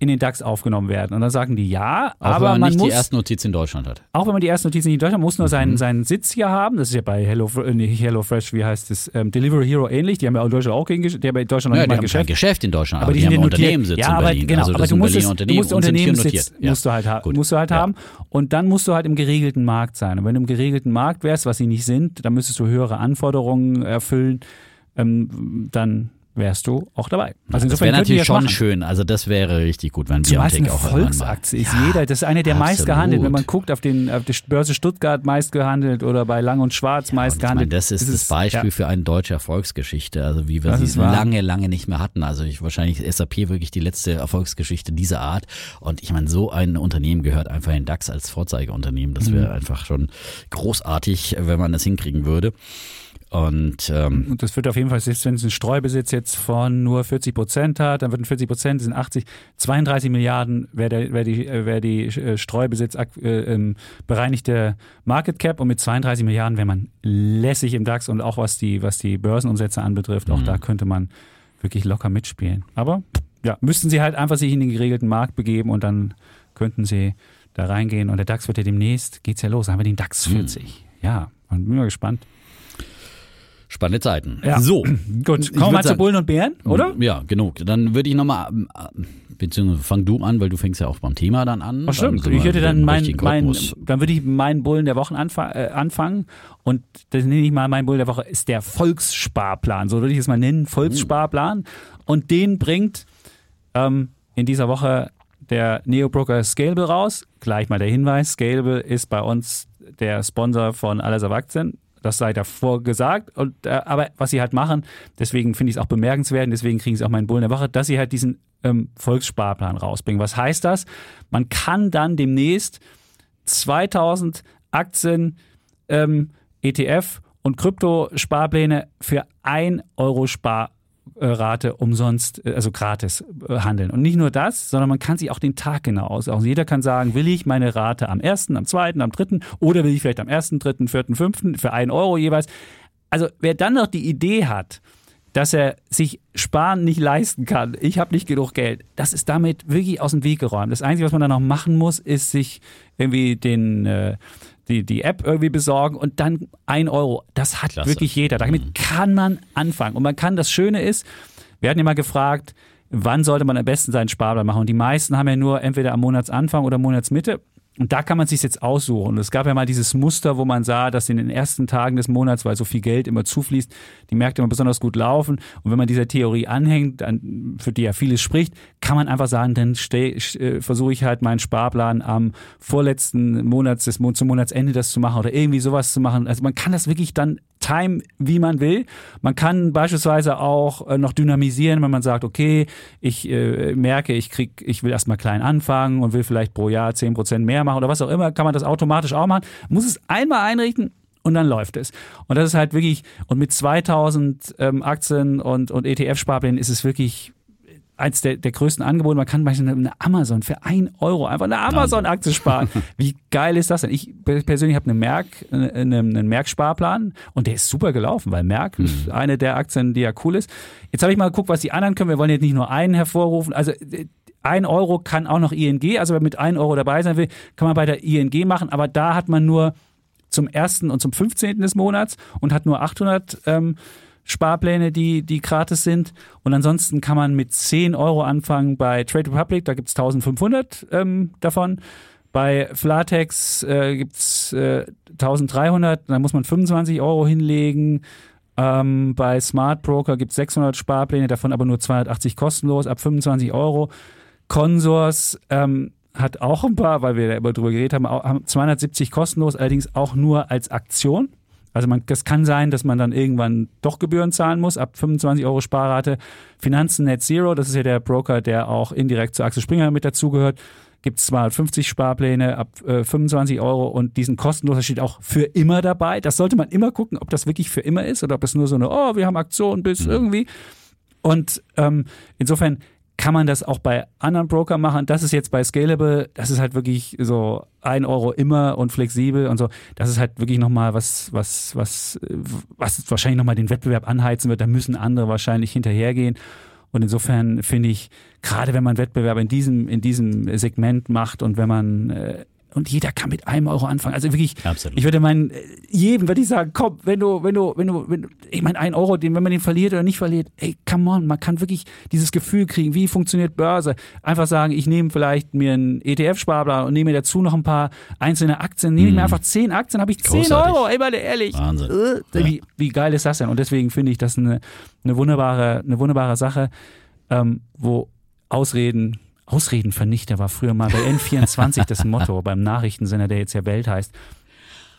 in den DAX aufgenommen werden. Und dann sagen die ja, auch aber wenn man, man nicht muss, die erste Notiz in Deutschland hat. Auch wenn man die erste Notiz nicht in Deutschland hat, muss nur seinen, mhm. seinen Sitz hier haben. Das ist ja bei Hello, äh, nicht Hello Fresh, wie heißt es, ähm, Delivery Hero ähnlich. Die haben ja in Deutschland auch gegen, die haben in Deutschland noch ja, nicht mal ein Geschäft. Geschäft in Deutschland, aber, aber die, die haben Unternehmenssitz ja, aber, Berlin. Genau, also aber du musst, es, du musst Unternehmenssitz ja. musst du halt, ha musst du halt ja. haben. Und dann musst du halt im geregelten Markt sein. Und wenn du im geregelten Markt wärst, was sie nicht sind, dann müsstest du höhere Anforderungen erfüllen. Ähm, dann wärst du auch dabei. Also das wäre natürlich schon machen. schön. Also das wäre richtig gut, wenn Biontech auch Volksaktie ist ja, jeder. Das ist eine der meist gehandelt. Wenn man guckt auf den auf die Börse Stuttgart meist gehandelt oder bei Lang und Schwarz ja, meist gehandelt. Meine, das ist, ist das Beispiel ja. für eine deutsche Erfolgsgeschichte. Also wie wir das sie lange, lange nicht mehr hatten. Also ich, wahrscheinlich ist SAP wirklich die letzte Erfolgsgeschichte dieser Art. Und ich meine, so ein Unternehmen gehört einfach in DAX als Vorzeigeunternehmen. Das wäre mhm. einfach schon großartig, wenn man das hinkriegen würde. Und, ähm, und das wird auf jeden Fall, selbst wenn es einen Streubesitz jetzt von nur 40 Prozent hat, dann würden 40 Prozent, sind 80, 32 Milliarden wäre wär die, wär die äh, Streubesitz äh, ähm, bereinigte Market Cap und mit 32 Milliarden wäre man lässig im DAX und auch was die, was die Börsenumsätze anbetrifft, auch mhm. da könnte man wirklich locker mitspielen. Aber ja, müssten sie halt einfach sich in den geregelten Markt begeben und dann könnten sie da reingehen und der DAX wird ja demnächst, geht's ja los, haben wir den DAX 40. Mhm. Ja, und bin mal gespannt. Spannende Zeiten. Ja. So. Gut, kommen wir mal zu Bullen und Bären, oder? Ja, genug. Dann würde ich nochmal, äh, beziehungsweise fang du an, weil du fängst ja auch beim Thema dann an. Ach stimmt, ich hätte dann mein, mein, dann würde ich meinen Bullen der Wochen äh, anfangen und das nenne ich mal, mein Bullen der Woche ist der Volkssparplan, so würde ich es mal nennen, Volkssparplan. Und den bringt ähm, in dieser Woche der Neobroker Scalable raus. Gleich mal der Hinweis, Scalable ist bei uns der Sponsor von Alles auf Aktien. Das sei davor gesagt. Und, äh, aber was sie halt machen, deswegen finde ich es auch bemerkenswert, deswegen kriegen sie auch meinen Bullen der Woche, dass sie halt diesen ähm, Volkssparplan rausbringen. Was heißt das? Man kann dann demnächst 2000 Aktien, ähm, ETF und Kryptosparpläne für 1 Euro sparen Rate umsonst, äh, also gratis äh, handeln. Und nicht nur das, sondern man kann sich auch den Tag genau aussuchen. Jeder kann sagen, will ich meine Rate am 1., am 2., am 3. oder will ich vielleicht am 1., 3., 4., 5. für 1 Euro jeweils. Also wer dann noch die Idee hat, dass er sich Sparen nicht leisten kann, ich habe nicht genug Geld, das ist damit wirklich aus dem Weg geräumt. Das Einzige, was man dann noch machen muss, ist sich irgendwie den äh, die, die App irgendwie besorgen und dann ein Euro. Das hat Klasse. wirklich jeder. Damit mhm. kann man anfangen. Und man kann, das Schöne ist, wir hatten ja mal gefragt, wann sollte man am besten seinen Sparplan machen? Und die meisten haben ja nur entweder am Monatsanfang oder Monatsmitte. Und da kann man sich jetzt aussuchen. Es gab ja mal dieses Muster, wo man sah, dass in den ersten Tagen des Monats, weil so viel Geld immer zufließt, die Märkte immer besonders gut laufen. Und wenn man dieser Theorie anhängt, dann, für die ja vieles spricht, kann man einfach sagen, dann äh, versuche ich halt meinen Sparplan am vorletzten Monats des zum Monatsende das zu machen oder irgendwie sowas zu machen. Also man kann das wirklich dann Time, wie man will. Man kann beispielsweise auch äh, noch dynamisieren, wenn man sagt, okay, ich äh, merke, ich krieg, ich will erstmal klein anfangen und will vielleicht pro Jahr 10% mehr machen oder was auch immer, kann man das automatisch auch machen. Muss es einmal einrichten und dann läuft es. Und das ist halt wirklich, und mit 2000 ähm, Aktien und, und ETF-Sparplänen ist es wirklich eins der, der größten Angebote. Man kann beispielsweise eine Amazon für ein Euro einfach eine Amazon-Aktie sparen. Wie geil ist das denn? Ich persönlich habe eine Merck, eine, einen Merck-Sparplan und der ist super gelaufen, weil Merck mhm. ist eine der Aktien, die ja cool ist. Jetzt habe ich mal geguckt, was die anderen können. Wir wollen jetzt nicht nur einen hervorrufen. Also ein Euro kann auch noch ING, also wer mit ein Euro dabei sein will, kann man bei der ING machen, aber da hat man nur zum ersten und zum 15. des Monats und hat nur 800 ähm, Sparpläne, die, die gratis sind. Und ansonsten kann man mit 10 Euro anfangen bei Trade Republic, da gibt es 1500 ähm, davon. Bei Flatex äh, gibt es äh, 1300, da muss man 25 Euro hinlegen. Ähm, bei Smart Broker gibt es 600 Sparpläne, davon aber nur 280 kostenlos, ab 25 Euro. Consors ähm, hat auch ein paar, weil wir da immer drüber geredet haben, haben 270 kostenlos, allerdings auch nur als Aktion. Also man, das kann sein, dass man dann irgendwann doch Gebühren zahlen muss, ab 25 Euro Sparrate. Finanzen Net Zero, das ist ja der Broker, der auch indirekt zu Axel Springer mit dazugehört, gibt es 250 Sparpläne ab äh, 25 Euro und diesen kostenloser steht auch für immer dabei. Das sollte man immer gucken, ob das wirklich für immer ist oder ob es nur so eine, oh, wir haben Aktion bis mhm. irgendwie. Und ähm, insofern kann man das auch bei anderen Broker machen. Das ist jetzt bei Scalable, das ist halt wirklich so ein Euro immer und flexibel und so. Das ist halt wirklich nochmal was, was, was, was wahrscheinlich nochmal den Wettbewerb anheizen wird. Da müssen andere wahrscheinlich hinterhergehen. Und insofern finde ich, gerade wenn man Wettbewerb in diesem, in diesem Segment macht und wenn man äh, und jeder kann mit einem Euro anfangen. Also wirklich, Absolut. ich würde meinen, jedem würde ich sagen, komm, wenn du, wenn du, wenn du, wenn, ich meine, ein Euro, den, wenn man den verliert oder nicht verliert, ey, come on, man kann wirklich dieses Gefühl kriegen, wie funktioniert Börse. Einfach sagen, ich nehme vielleicht mir einen ETF-Sparplan und nehme mir dazu noch ein paar einzelne Aktien, nehme ich mir mhm. einfach zehn Aktien, habe ich zehn Euro, ey, mal ehrlich. Wahnsinn. Äh, wie, wie geil ist das denn? Und deswegen finde ich das eine, eine wunderbare, eine wunderbare Sache, ähm, wo Ausreden Ausredenvernichter war früher mal bei N24 das Motto beim Nachrichtensender, der jetzt ja Welt heißt.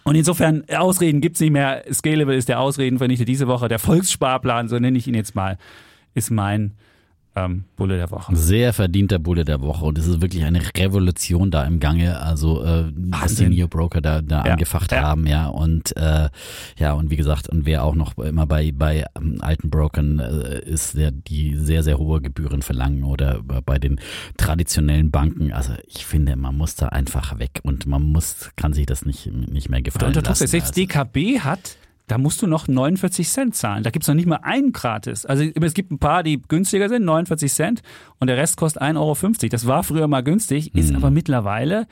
Und insofern, Ausreden gibt's nicht mehr. Scalable ist der Ausredenvernichter diese Woche. Der Volkssparplan, so nenne ich ihn jetzt mal, ist mein ähm, Bulle der Woche. Sehr verdienter Bulle der Woche und es ist wirklich eine Revolution da im Gange, also äh, was die Neo Broker da, da ja. angefacht ja. haben, ja und äh, ja und wie gesagt und wer auch noch immer bei bei ähm, alten Brokern äh, ist, der die sehr sehr hohe Gebühren verlangen oder bei den traditionellen Banken, also ich finde, man muss da einfach weg und man muss kann sich das nicht nicht mehr gefallen und lassen. Selbst DKB hat da musst du noch 49 Cent zahlen. Da gibt es noch nicht mal einen gratis. Also es gibt ein paar, die günstiger sind, 49 Cent und der Rest kostet 1,50 Euro. Das war früher mal günstig, ist mhm. aber mittlerweile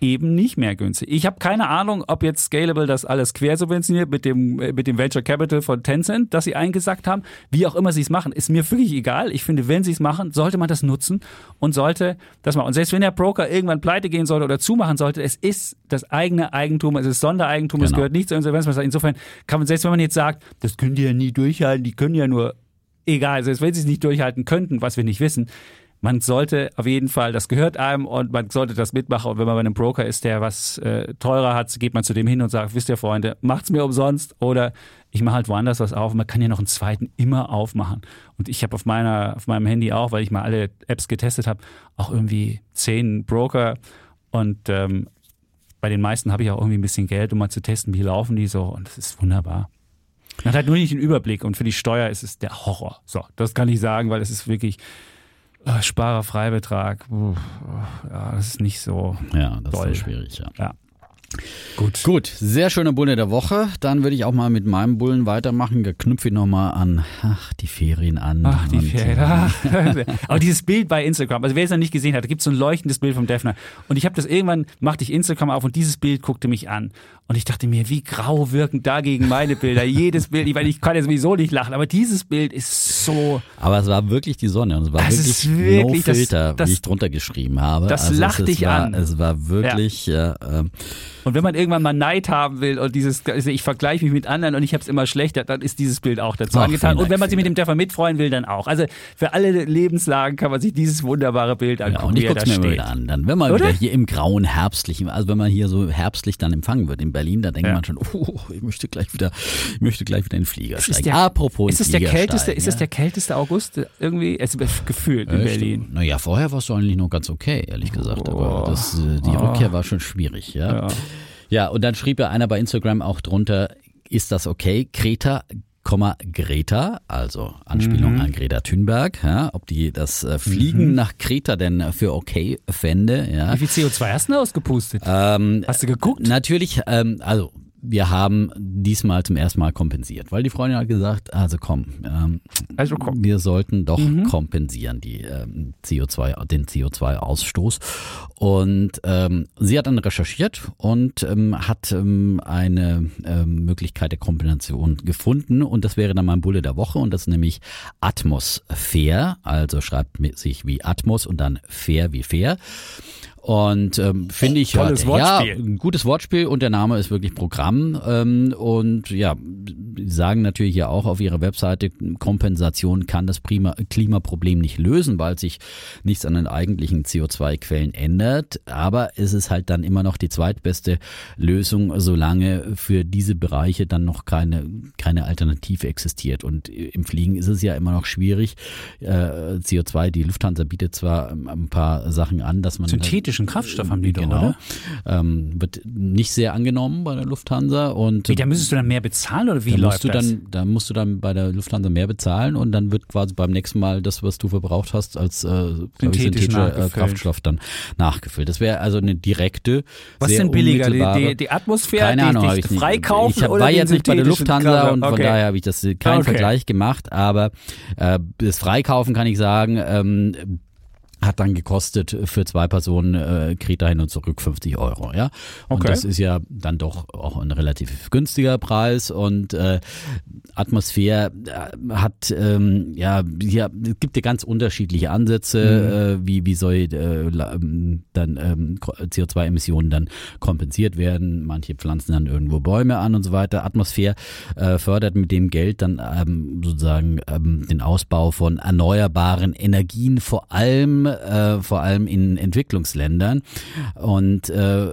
eben nicht mehr günstig. Ich habe keine Ahnung, ob jetzt Scalable das alles quersubventioniert mit dem, äh, mit dem Venture Capital von Tencent, das sie eingesagt haben. Wie auch immer sie es machen, ist mir wirklich egal. Ich finde, wenn sie es machen, sollte man das nutzen und sollte das machen. Und selbst wenn der Broker irgendwann pleite gehen sollte oder zumachen sollte, es ist das eigene Eigentum, es ist Sondereigentum, genau. es gehört nicht zur Insolvenz. Insofern kann man, selbst wenn man jetzt sagt, das können die ja nie durchhalten, die können ja nur egal, selbst wenn sie es nicht durchhalten könnten, was wir nicht wissen, man sollte auf jeden Fall, das gehört einem und man sollte das mitmachen. Und wenn man bei einem Broker ist, der was äh, teurer hat, geht man zu dem hin und sagt, wisst ihr Freunde, macht's mir umsonst oder ich mache halt woanders was auf. Man kann ja noch einen zweiten immer aufmachen. Und ich habe auf meiner, auf meinem Handy auch, weil ich mal alle Apps getestet habe, auch irgendwie zehn Broker und ähm, bei den meisten habe ich auch irgendwie ein bisschen Geld, um mal zu testen, wie laufen die so und das ist wunderbar. Man hat halt nur nicht den Überblick und für die Steuer ist es der Horror. So, das kann ich sagen, weil es ist wirklich, äh, Sparerfreibetrag, ja, das ist nicht so. Ja, das doll. ist schwierig, ja. ja. Gut. Gut, sehr schöne Bulle der Woche. Dann würde ich auch mal mit meinem Bullen weitermachen. Da knüpfe ich nochmal an, ach, die Ferien an. Ach, die Ferien. Äh, Aber dieses Bild bei Instagram, also wer es noch nicht gesehen hat, da gibt es so ein leuchtendes Bild vom Defner. Und ich habe das irgendwann, machte ich Instagram auf und dieses Bild guckte mich an. Und ich dachte mir, wie grau wirken dagegen meine Bilder. Jedes Bild, ich, meine, ich kann ja sowieso nicht lachen, aber dieses Bild ist so. Aber es war wirklich die Sonne und es war wirklich, wirklich no Filter, das, das, wie ich drunter geschrieben habe. Das also lacht dich war, an. Es war wirklich, ja. äh, Und wenn man irgendwann mal Neid haben will und dieses, also ich vergleiche mich mit anderen und ich habe es immer schlechter, dann ist dieses Bild auch dazu Ach, angetan. Und wenn man sich mit dem Treffer mitfreuen will, dann auch. Also für alle Lebenslagen kann man sich dieses wunderbare Bild Ja, angucken, und ich guck's da mir steht. wieder an. Dann, wenn man Oder? wieder hier im grauen herbstlichen, also wenn man hier so herbstlich dann empfangen wird in Berlin, da denkt Ja. man schon, oh, ich möchte gleich wieder, ich möchte gleich wieder in den Flieger Ist es steigen. der- Apropos Ist es der kälteste, steigen, ist es ja. der kälteste August irgendwie? Also gefühlt in Echt? Berlin. Naja, vorher warst du eigentlich noch ganz okay, ehrlich gesagt. Aber Oh. das, äh, die Oh. Rückkehr war schon schwierig, ja. Ja. Ja, und dann schrieb ja einer bei Instagram auch drunter, ist das okay? Kreta, Greta, also Anspielung Mhm. an Greta Thunberg, ja, ob die das äh, Fliegen nach Kreta denn für okay fände, ja. Wie viel CO2 hast du denn ausgepustet? Ähm, Hast du geguckt? Natürlich, ähm, also wir haben diesmal zum ersten Mal kompensiert, weil die Freundin hat gesagt, also komm, ähm, Also komm. wir sollten doch Mhm. kompensieren die ähm, CO2, den CO2-Ausstoß. Und ähm, sie hat dann recherchiert und ähm, hat ähm, eine ähm, Möglichkeit der Kompensation gefunden und das wäre dann mein Bulle der Woche und das ist nämlich Atmosphäre, also schreibt sich wie Atmos und dann fair wie fair. Und ähm, finde ich Tolles ja, Wortspiel. ja ein gutes Wortspiel und der Name ist wirklich Programm. Ähm, und ja sagen natürlich ja auch auf ihrer Webseite Kompensation kann das Prima Klimaproblem nicht lösen, weil sich nichts an den eigentlichen CO2-Quellen ändert, aber es ist halt dann immer noch die zweitbeste Lösung, solange für diese Bereiche dann noch keine keine Alternative existiert. Und im Fliegen ist es ja immer noch schwierig. Äh, CO2 die Lufthansa bietet zwar ähm, ein paar Sachen an, dass man Synthetischen Kraftstoff haben die doch, Genau. oder? Ähm, wird nicht sehr angenommen bei der Lufthansa und Wie, da müsstest du dann mehr bezahlen oder wie da läuft das? dann, da musst du dann bei der Lufthansa mehr bezahlen und dann wird quasi beim nächsten Mal das, was du verbraucht hast, als äh, synthetischer äh. Kraftstoff dann nachgefüllt. Das wäre also eine direkte, Was sehr denn billiger? Die, die, die Atmosphäre, keine die, Ahnung, die habe ich freikaufen Ich hab, oder war jetzt nicht bei der Lufthansa Kraftstoff? und von okay. daher habe ich das keinen Okay. Vergleich gemacht, aber äh, das Freikaufen kann ich sagen, ähm, hat dann gekostet für zwei Personen äh, Kreta hin und zurück 50 Euro, ja. Und Okay. das ist ja dann doch auch ein relativ günstiger Preis und äh, Atmosphäre äh, hat ähm, ja, es gibt ja ganz unterschiedliche Ansätze, äh, wie wie soll äh, ähm, dann ähm, Ko- CO2-Emissionen dann kompensiert werden. Manche pflanzen dann irgendwo Bäume an und so weiter. Atmosphäre äh, fördert mit dem Geld dann ähm, sozusagen ähm, den Ausbau von erneuerbaren Energien, vor allem äh, vor allem in Entwicklungsländern. Und äh,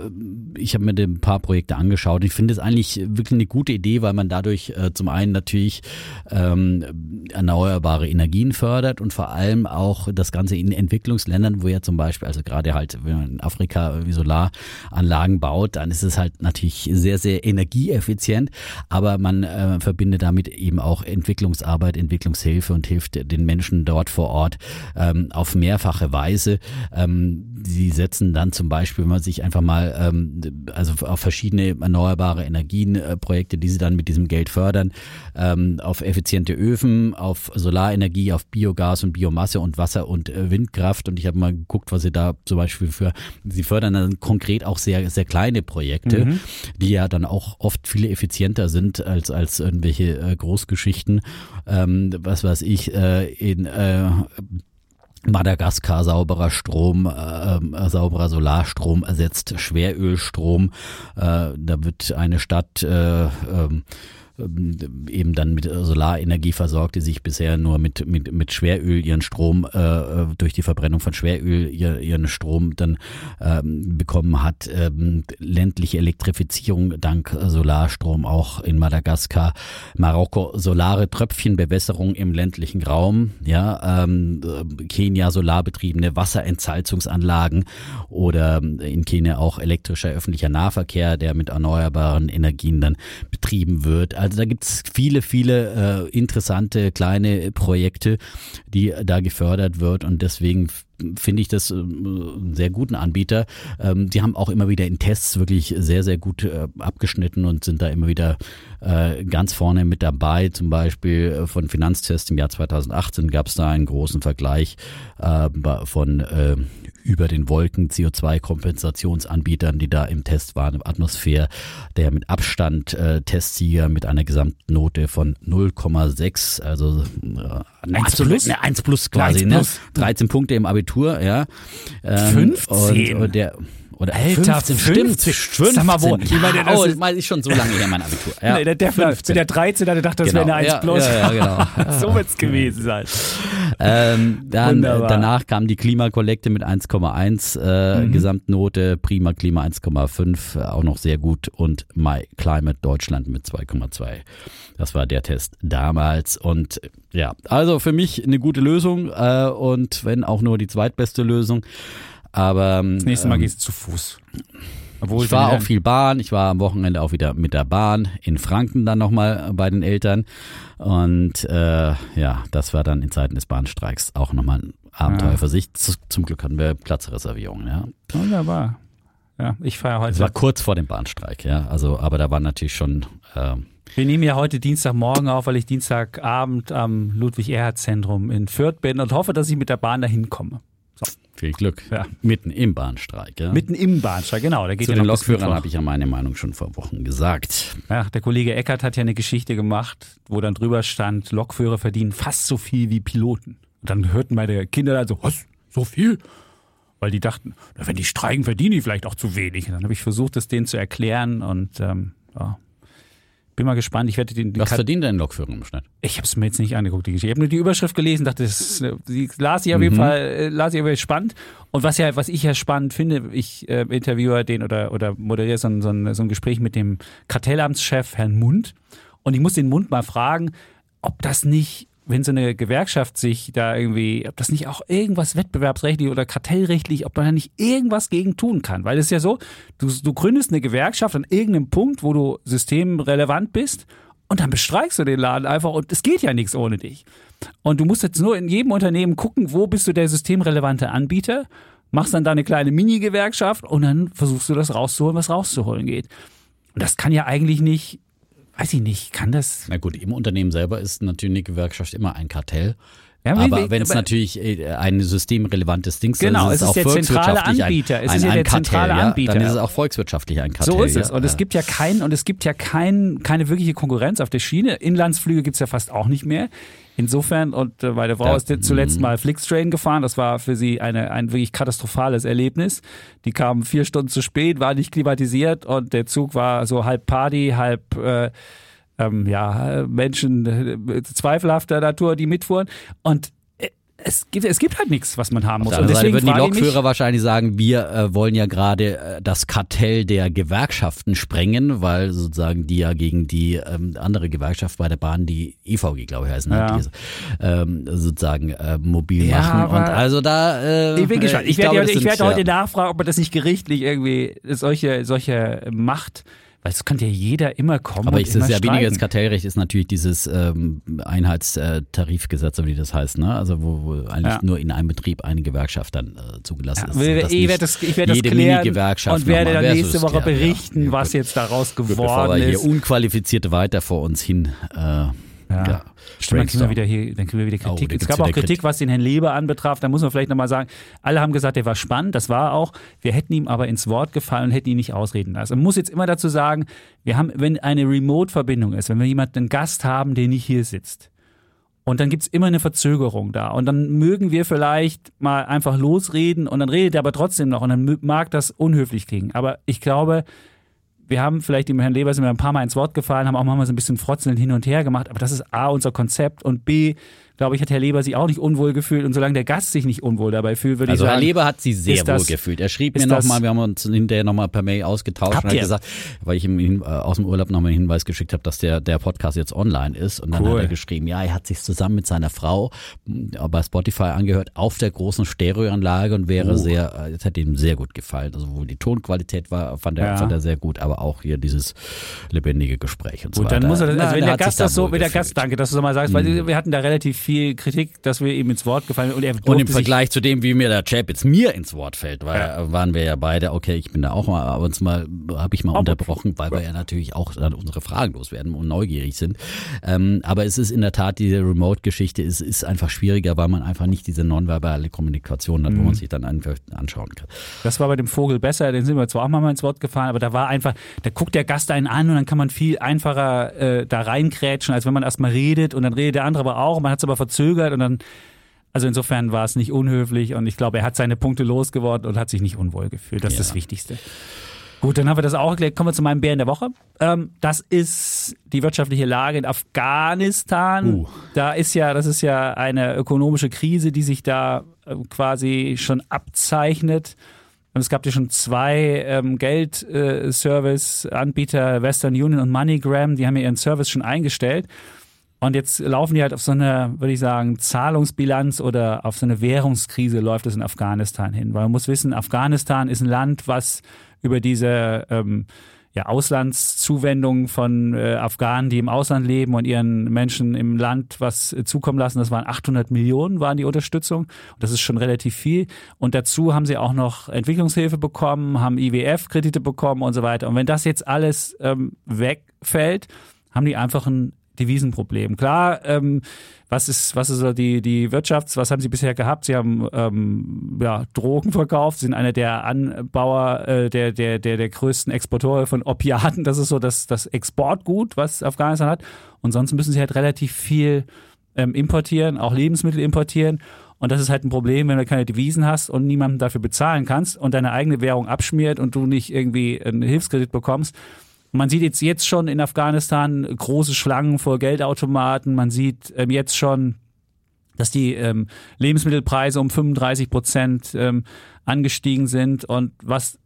ich habe mir ein paar Projekte angeschaut. Ich finde es eigentlich wirklich eine gute Idee, weil man dadurch äh, zum einen natürlich ähm, erneuerbare Energien fördert und vor allem auch das Ganze in Entwicklungsländern, wo ja zum Beispiel, also gerade halt, wenn man in Afrika Solaranlagen baut, dann ist es halt natürlich sehr, sehr energieeffizient, aber man äh, verbindet damit eben auch Entwicklungsarbeit, Entwicklungshilfe und hilft den Menschen dort vor Ort ähm, auf mehrfache Weise. Ähm, sie setzen dann zum Beispiel, wenn man sich einfach mal, ähm, also auf verschiedene erneuerbare Energienprojekte, die sie dann mit diesem Geld fördern, ähm, auf effiziente Öfen, auf Solarenergie, auf Biogas und Biomasse und Wasser und äh, Windkraft. Und ich habe mal geguckt, was sie da zum Beispiel für, sie fördern dann konkret auch sehr, sehr kleine Projekte, die ja dann auch oft viel effizienter sind als, als irgendwelche äh, Großgeschichten. Ähm, was weiß ich, äh, in äh, Madagaskar sauberer Strom, äh, äh, sauberer Solarstrom ersetzt Schwerölstrom. Äh, da wird eine Stadt äh, ähm, ähm, eben dann mit Solarenergie versorgt, die sich bisher nur mit, mit, mit Schweröl ihren Strom, äh, durch die Verbrennung von Schweröl ihr, ihren Strom dann ähm, bekommen hat. Ähm, ländliche Elektrifizierung dank Solarstrom auch in Madagaskar. Marokko solare Tröpfchenbewässerung im ländlichen Raum. Ja, ähm, Kenia solarbetriebene Wasserentsalzungsanlagen oder in Kenia auch elektrischer öffentlicher Nahverkehr, der mit erneuerbaren Energien dann betrieben wird. Also da gibt's viele, viele äh, interessante kleine Projekte, die da gefördert wird und deswegen finde ich das äh, einen sehr guten Anbieter. Ähm, die haben auch immer wieder in Tests wirklich sehr, sehr gut äh, abgeschnitten und sind da immer wieder äh, ganz vorne mit dabei. Zum Beispiel äh, von Finanztest im Jahr 2018 gab es da einen großen Vergleich äh, von äh, über den Wolken CO2-Kompensationsanbietern, die da im Test waren, Atmosphäre, der mit Abstand äh, Testsieger mit einer Gesamtnote von 0,6, also äh, eine Eins absolute- plus? eine 1 plus quasi, Eins plus. ne? 13 Punkte im Abitur, ja. Ähm, 15? Und, und der Oder Alter, 15, 15. stimmt. Sag mal, wo? Ich meine, das oh, ist- ist schon so lange her, mein Abitur. Ja, nee, der Defner, 15. der 13 hatte gedacht, das wäre eine 1 ja, plus. Ja, ja, genau. so wird's gewesen sein. Ähm, dann, äh, Wunderbar. danach kam die Klimakollekte mit 1,1 äh, Mhm. Gesamtnote, Prima Klima 1,5, äh, auch noch sehr gut und My Climate Deutschland mit 2,2. Das war der Test damals und ja, also für mich eine gute Lösung äh, und wenn auch nur die zweitbeste Lösung. Aber Das nächste Mal ähm, gehst du zu Fuß. Obwohl, ich war auch viel Bahn. Ich war am Wochenende auch wieder mit der Bahn in Franken dann nochmal bei den Eltern. Und äh, ja, das war dann in Zeiten des Bahnstreiks auch nochmal ein Abenteuer Ja. für sich. Zum Glück hatten wir Platzreservierungen. Ja. Wunderbar. Ja, ich fahre heute. Es war kurz vor dem Bahnstreik. Ja, also aber da war natürlich schon äh, Wir nehmen ja heute Dienstagmorgen auf, weil ich Dienstagabend am Ludwig-Erhard-Zentrum in Fürth bin und hoffe, dass ich mit der Bahn dahin komme. viel Glück. Ja. Mitten im Bahnstreik. Ja. Mitten im Bahnsteig, genau. Da geht Zu ja den Lokführern habe ich ja meine Meinung schon vor Wochen gesagt. Ja, der Kollege Eckert hat ja eine Geschichte gemacht, wo dann drüber stand, Lokführer verdienen fast so viel wie Piloten. Und dann hörten meine Kinder dann so, was, so viel? Weil die dachten, na, wenn die streiken, verdienen die vielleicht auch zu wenig. Und dann habe ich versucht, das denen zu erklären und ähm, ja, bin mal gespannt. Ich werde den, den Was verdient denn ein Lokführer im Schnitt? ich habe es mir jetzt nicht angeguckt, die Geschichte. Ich habe nur die Überschrift gelesen, dachte, das ist, die las ich auf jeden Fall, äh, las ich aber spannend. Und was ja, was ich ja spannend finde, ich äh, interviewe den oder oder moderiere so ein, so, ein, so ein Gespräch mit dem Kartellamtschef Herrn Mund. Und ich muss den Mund mal fragen, ob das nicht, wenn so eine Gewerkschaft sich da irgendwie, ob das nicht auch irgendwas wettbewerbsrechtlich oder kartellrechtlich, ob man da nicht irgendwas gegen tun kann. Weil es ist ja so, du, du gründest eine Gewerkschaft an irgendeinem Punkt, wo du systemrelevant bist und dann bestreikst du den Laden einfach und es geht ja nichts ohne dich. Und du musst jetzt nur in jedem Unternehmen gucken, wo bist du der systemrelevante Anbieter, machst dann da eine kleine Mini-Gewerkschaft und dann versuchst du das rauszuholen, was rauszuholen geht. Und das kann ja eigentlich nicht, weiß ich nicht, kann das. Na gut, im Unternehmen selber ist natürlich eine Gewerkschaft immer ein Kartell. Ja, Aber wenn es natürlich äh, ein systemrelevantes Ding ist, Genau, dann es ist auch der zentrale volkswirtschaftlich Anbieter. Ein, Es ein, ist ja ein der Kartell, zentrale ja? Anbieter. Dann ist es auch volkswirtschaftlich ein Kartell. So ist es. Ja? Und es gibt ja keinen, und es gibt ja kein, keine wirkliche Konkurrenz auf der Schiene. Inlandsflüge gibt's ja fast auch nicht mehr. Insofern, und äh, meine Frau Ja, ist zuletzt mhm. mal Flixtrain gefahren. Das war für sie eine, ein wirklich katastrophales Erlebnis. Die kamen vier Stunden zu spät, war nicht klimatisiert und der Zug war so halb Party, halb äh, ähm, ja, Menschen äh, zweifelhafter Natur, die mitfuhren. Und äh, es gibt, es gibt halt nichts, was man haben Auf muss. der Seite deswegen würden die ich Lokführer wahrscheinlich sagen, wir äh, wollen ja gerade äh, das Kartell der Gewerkschaften sprengen, weil sozusagen die ja gegen die ähm, andere Gewerkschaft bei der Bahn, die EVG, glaube ich, heißen? Ja. die, ähm, sozusagen äh, mobil Ja, machen. Und also da. Äh, Ich bin gespannt. äh, Ich, werde, glaube, heute- das ich werde sind, heute ja. nachfragen, ob man das nicht gerichtlich irgendwie solche, solche Macht, weil es könnte ja jeder immer kommen. Aber es ist ja weniger ins Kartellrecht, ist natürlich dieses ähm, Einheitstarifgesetz, wie das heißt, ne? Also wo, wo eigentlich Ja. nur in einem Betrieb eine Gewerkschaft dann äh, zugelassen ist. Ja, sodass ich nicht werde das, ich werde das jede klären Mini-Gewerkschaft und werde dann nächste Woche klären, berichten, Ja, was jetzt daraus Gut, bevor wir geworden hier ist. unqualifiziert weiter vor uns hin äh, ja. Stimmt, dann kriegen wir wieder hier, dann kriegen wir wieder Oh, Kritik. da es gab auch Kritik, Kritik. was den Herrn Leber anbetraf. Da muss man vielleicht nochmal sagen, alle haben gesagt, der war spannend, das war auch. Wir hätten ihm aber ins Wort gefallen und hätten ihn nicht ausreden lassen. Man muss jetzt immer dazu sagen, wir haben, wenn eine Remote-Verbindung ist, wenn wir jemanden, einen Gast haben, der nicht hier sitzt, und dann gibt's immer eine Verzögerung da. Und dann mögen wir vielleicht mal einfach losreden und dann redet er aber trotzdem noch und dann mag das unhöflich klingen. Aber ich glaube, wir haben vielleicht dem Herrn Leber sind wir ein paar Mal ins Wort gefallen, haben auch manchmal so ein bisschen frotzeln hin und her gemacht, aber das ist A, unser Konzept und B, glaube ich, hat Herr Leber sich auch nicht unwohl gefühlt und solange der Gast sich nicht unwohl dabei fühlt, würde Also ich Herr sagen. Leber hat sie sehr ist das- wohl gefühlt. Er schrieb mir nochmal, wir haben uns hinterher nochmal per Mail ausgetauscht und hat gesagt, weil ich ihm äh, aus dem Urlaub nochmal einen Hinweis geschickt habe, dass der, der Podcast jetzt online ist. Und dann Cool. hat er geschrieben, ja, er hat sich zusammen mit seiner Frau mh, bei Spotify angehört auf der großen Stereoanlage und wäre Oh. sehr, äh, es hat ihm sehr gut gefallen. Also wohl die Tonqualität war, fand er, Ja. fand er sehr gut, aber auch hier dieses lebendige Gespräch und so Gut, weiter. dann muss er das, Na, also wenn der Gast da das so, wohl wenn der. Gast, danke, dass du es nochmal sagst, weil wir hatten da relativ viel Kritik, dass wir ihm ins Wort gefallen und er Und im Vergleich zu dem, wie mir der Chap jetzt mir ins Wort fällt, weil äh, waren wir ja beide, okay, ich bin da auch mal, aber uns mal, habe ich mal Aber- unterbrochen, weil wir ja natürlich auch dann unsere Fragen loswerden und neugierig sind. Ähm, aber es ist in der Tat, diese Remote-Geschichte ist, ist einfach schwieriger, weil man einfach nicht diese nonverbale Kommunikation hat, wo Mhm. man sich dann einfach anschauen kann. Das war bei dem Vogel besser, den sind wir zwar auch mal ins Wort gefallen, aber da war einfach, da guckt der Gast einen an und dann kann man viel einfacher äh, da reinkrätschen, als wenn man erstmal redet und dann redet der andere aber auch man hat es aber verzögert und dann, Also insofern war es nicht unhöflich und ich glaube, er hat seine Punkte losgeworden und hat sich nicht unwohl gefühlt. Das ist Ja. das Wichtigste. Gut, dann haben wir das auch erklärt. Kommen wir zu meinem Bären der Woche. Ähm, das ist die wirtschaftliche Lage in Afghanistan. Uh. Da ist ja, das ist ja eine ökonomische Krise, die sich da äh, quasi schon abzeichnet. Und es gab ja schon zwei ähm, Geldservice-Anbieter, Western Union und MoneyGram, die haben ja ihren Service schon eingestellt. Und jetzt laufen die halt auf so eine, würde ich sagen, Zahlungsbilanz oder auf so eine Währungskrise läuft es in Afghanistan hin. Weil man muss wissen, Afghanistan ist ein Land, was über diese ähm, ja, Auslandszuwendung von äh, Afghanen, die im Ausland leben und ihren Menschen im Land was äh, zukommen lassen, das waren 800 Millionen, waren die Unterstützung. Und das ist schon relativ viel. Und dazu haben sie auch noch Entwicklungshilfe bekommen, haben IWF-Kredite bekommen und so weiter. Und wenn das jetzt alles ähm, wegfällt, haben die einfach ein Devisenproblem. Klar, ähm, was ist, was ist die, die Wirtschafts-, was haben Sie bisher gehabt? Sie haben ähm, ja, Drogen verkauft, sind einer der Anbauer, äh, der, der, der, der größten Exporteure von Opiaten. Das ist so das, das Exportgut, was Afghanistan hat. Und sonst müssen sie halt relativ viel ähm, importieren, auch Lebensmittel importieren. Und das ist halt ein Problem, wenn du keine Devisen hast und niemanden dafür bezahlen kannst und deine eigene Währung abschmiert und du nicht irgendwie einen Hilfskredit bekommst. Man sieht jetzt, jetzt schon in Afghanistan große Schlangen vor Geldautomaten. Man sieht ähm, jetzt schon, dass die ähm, Lebensmittelpreise um 35 Prozent ähm, angestiegen sind. Und was,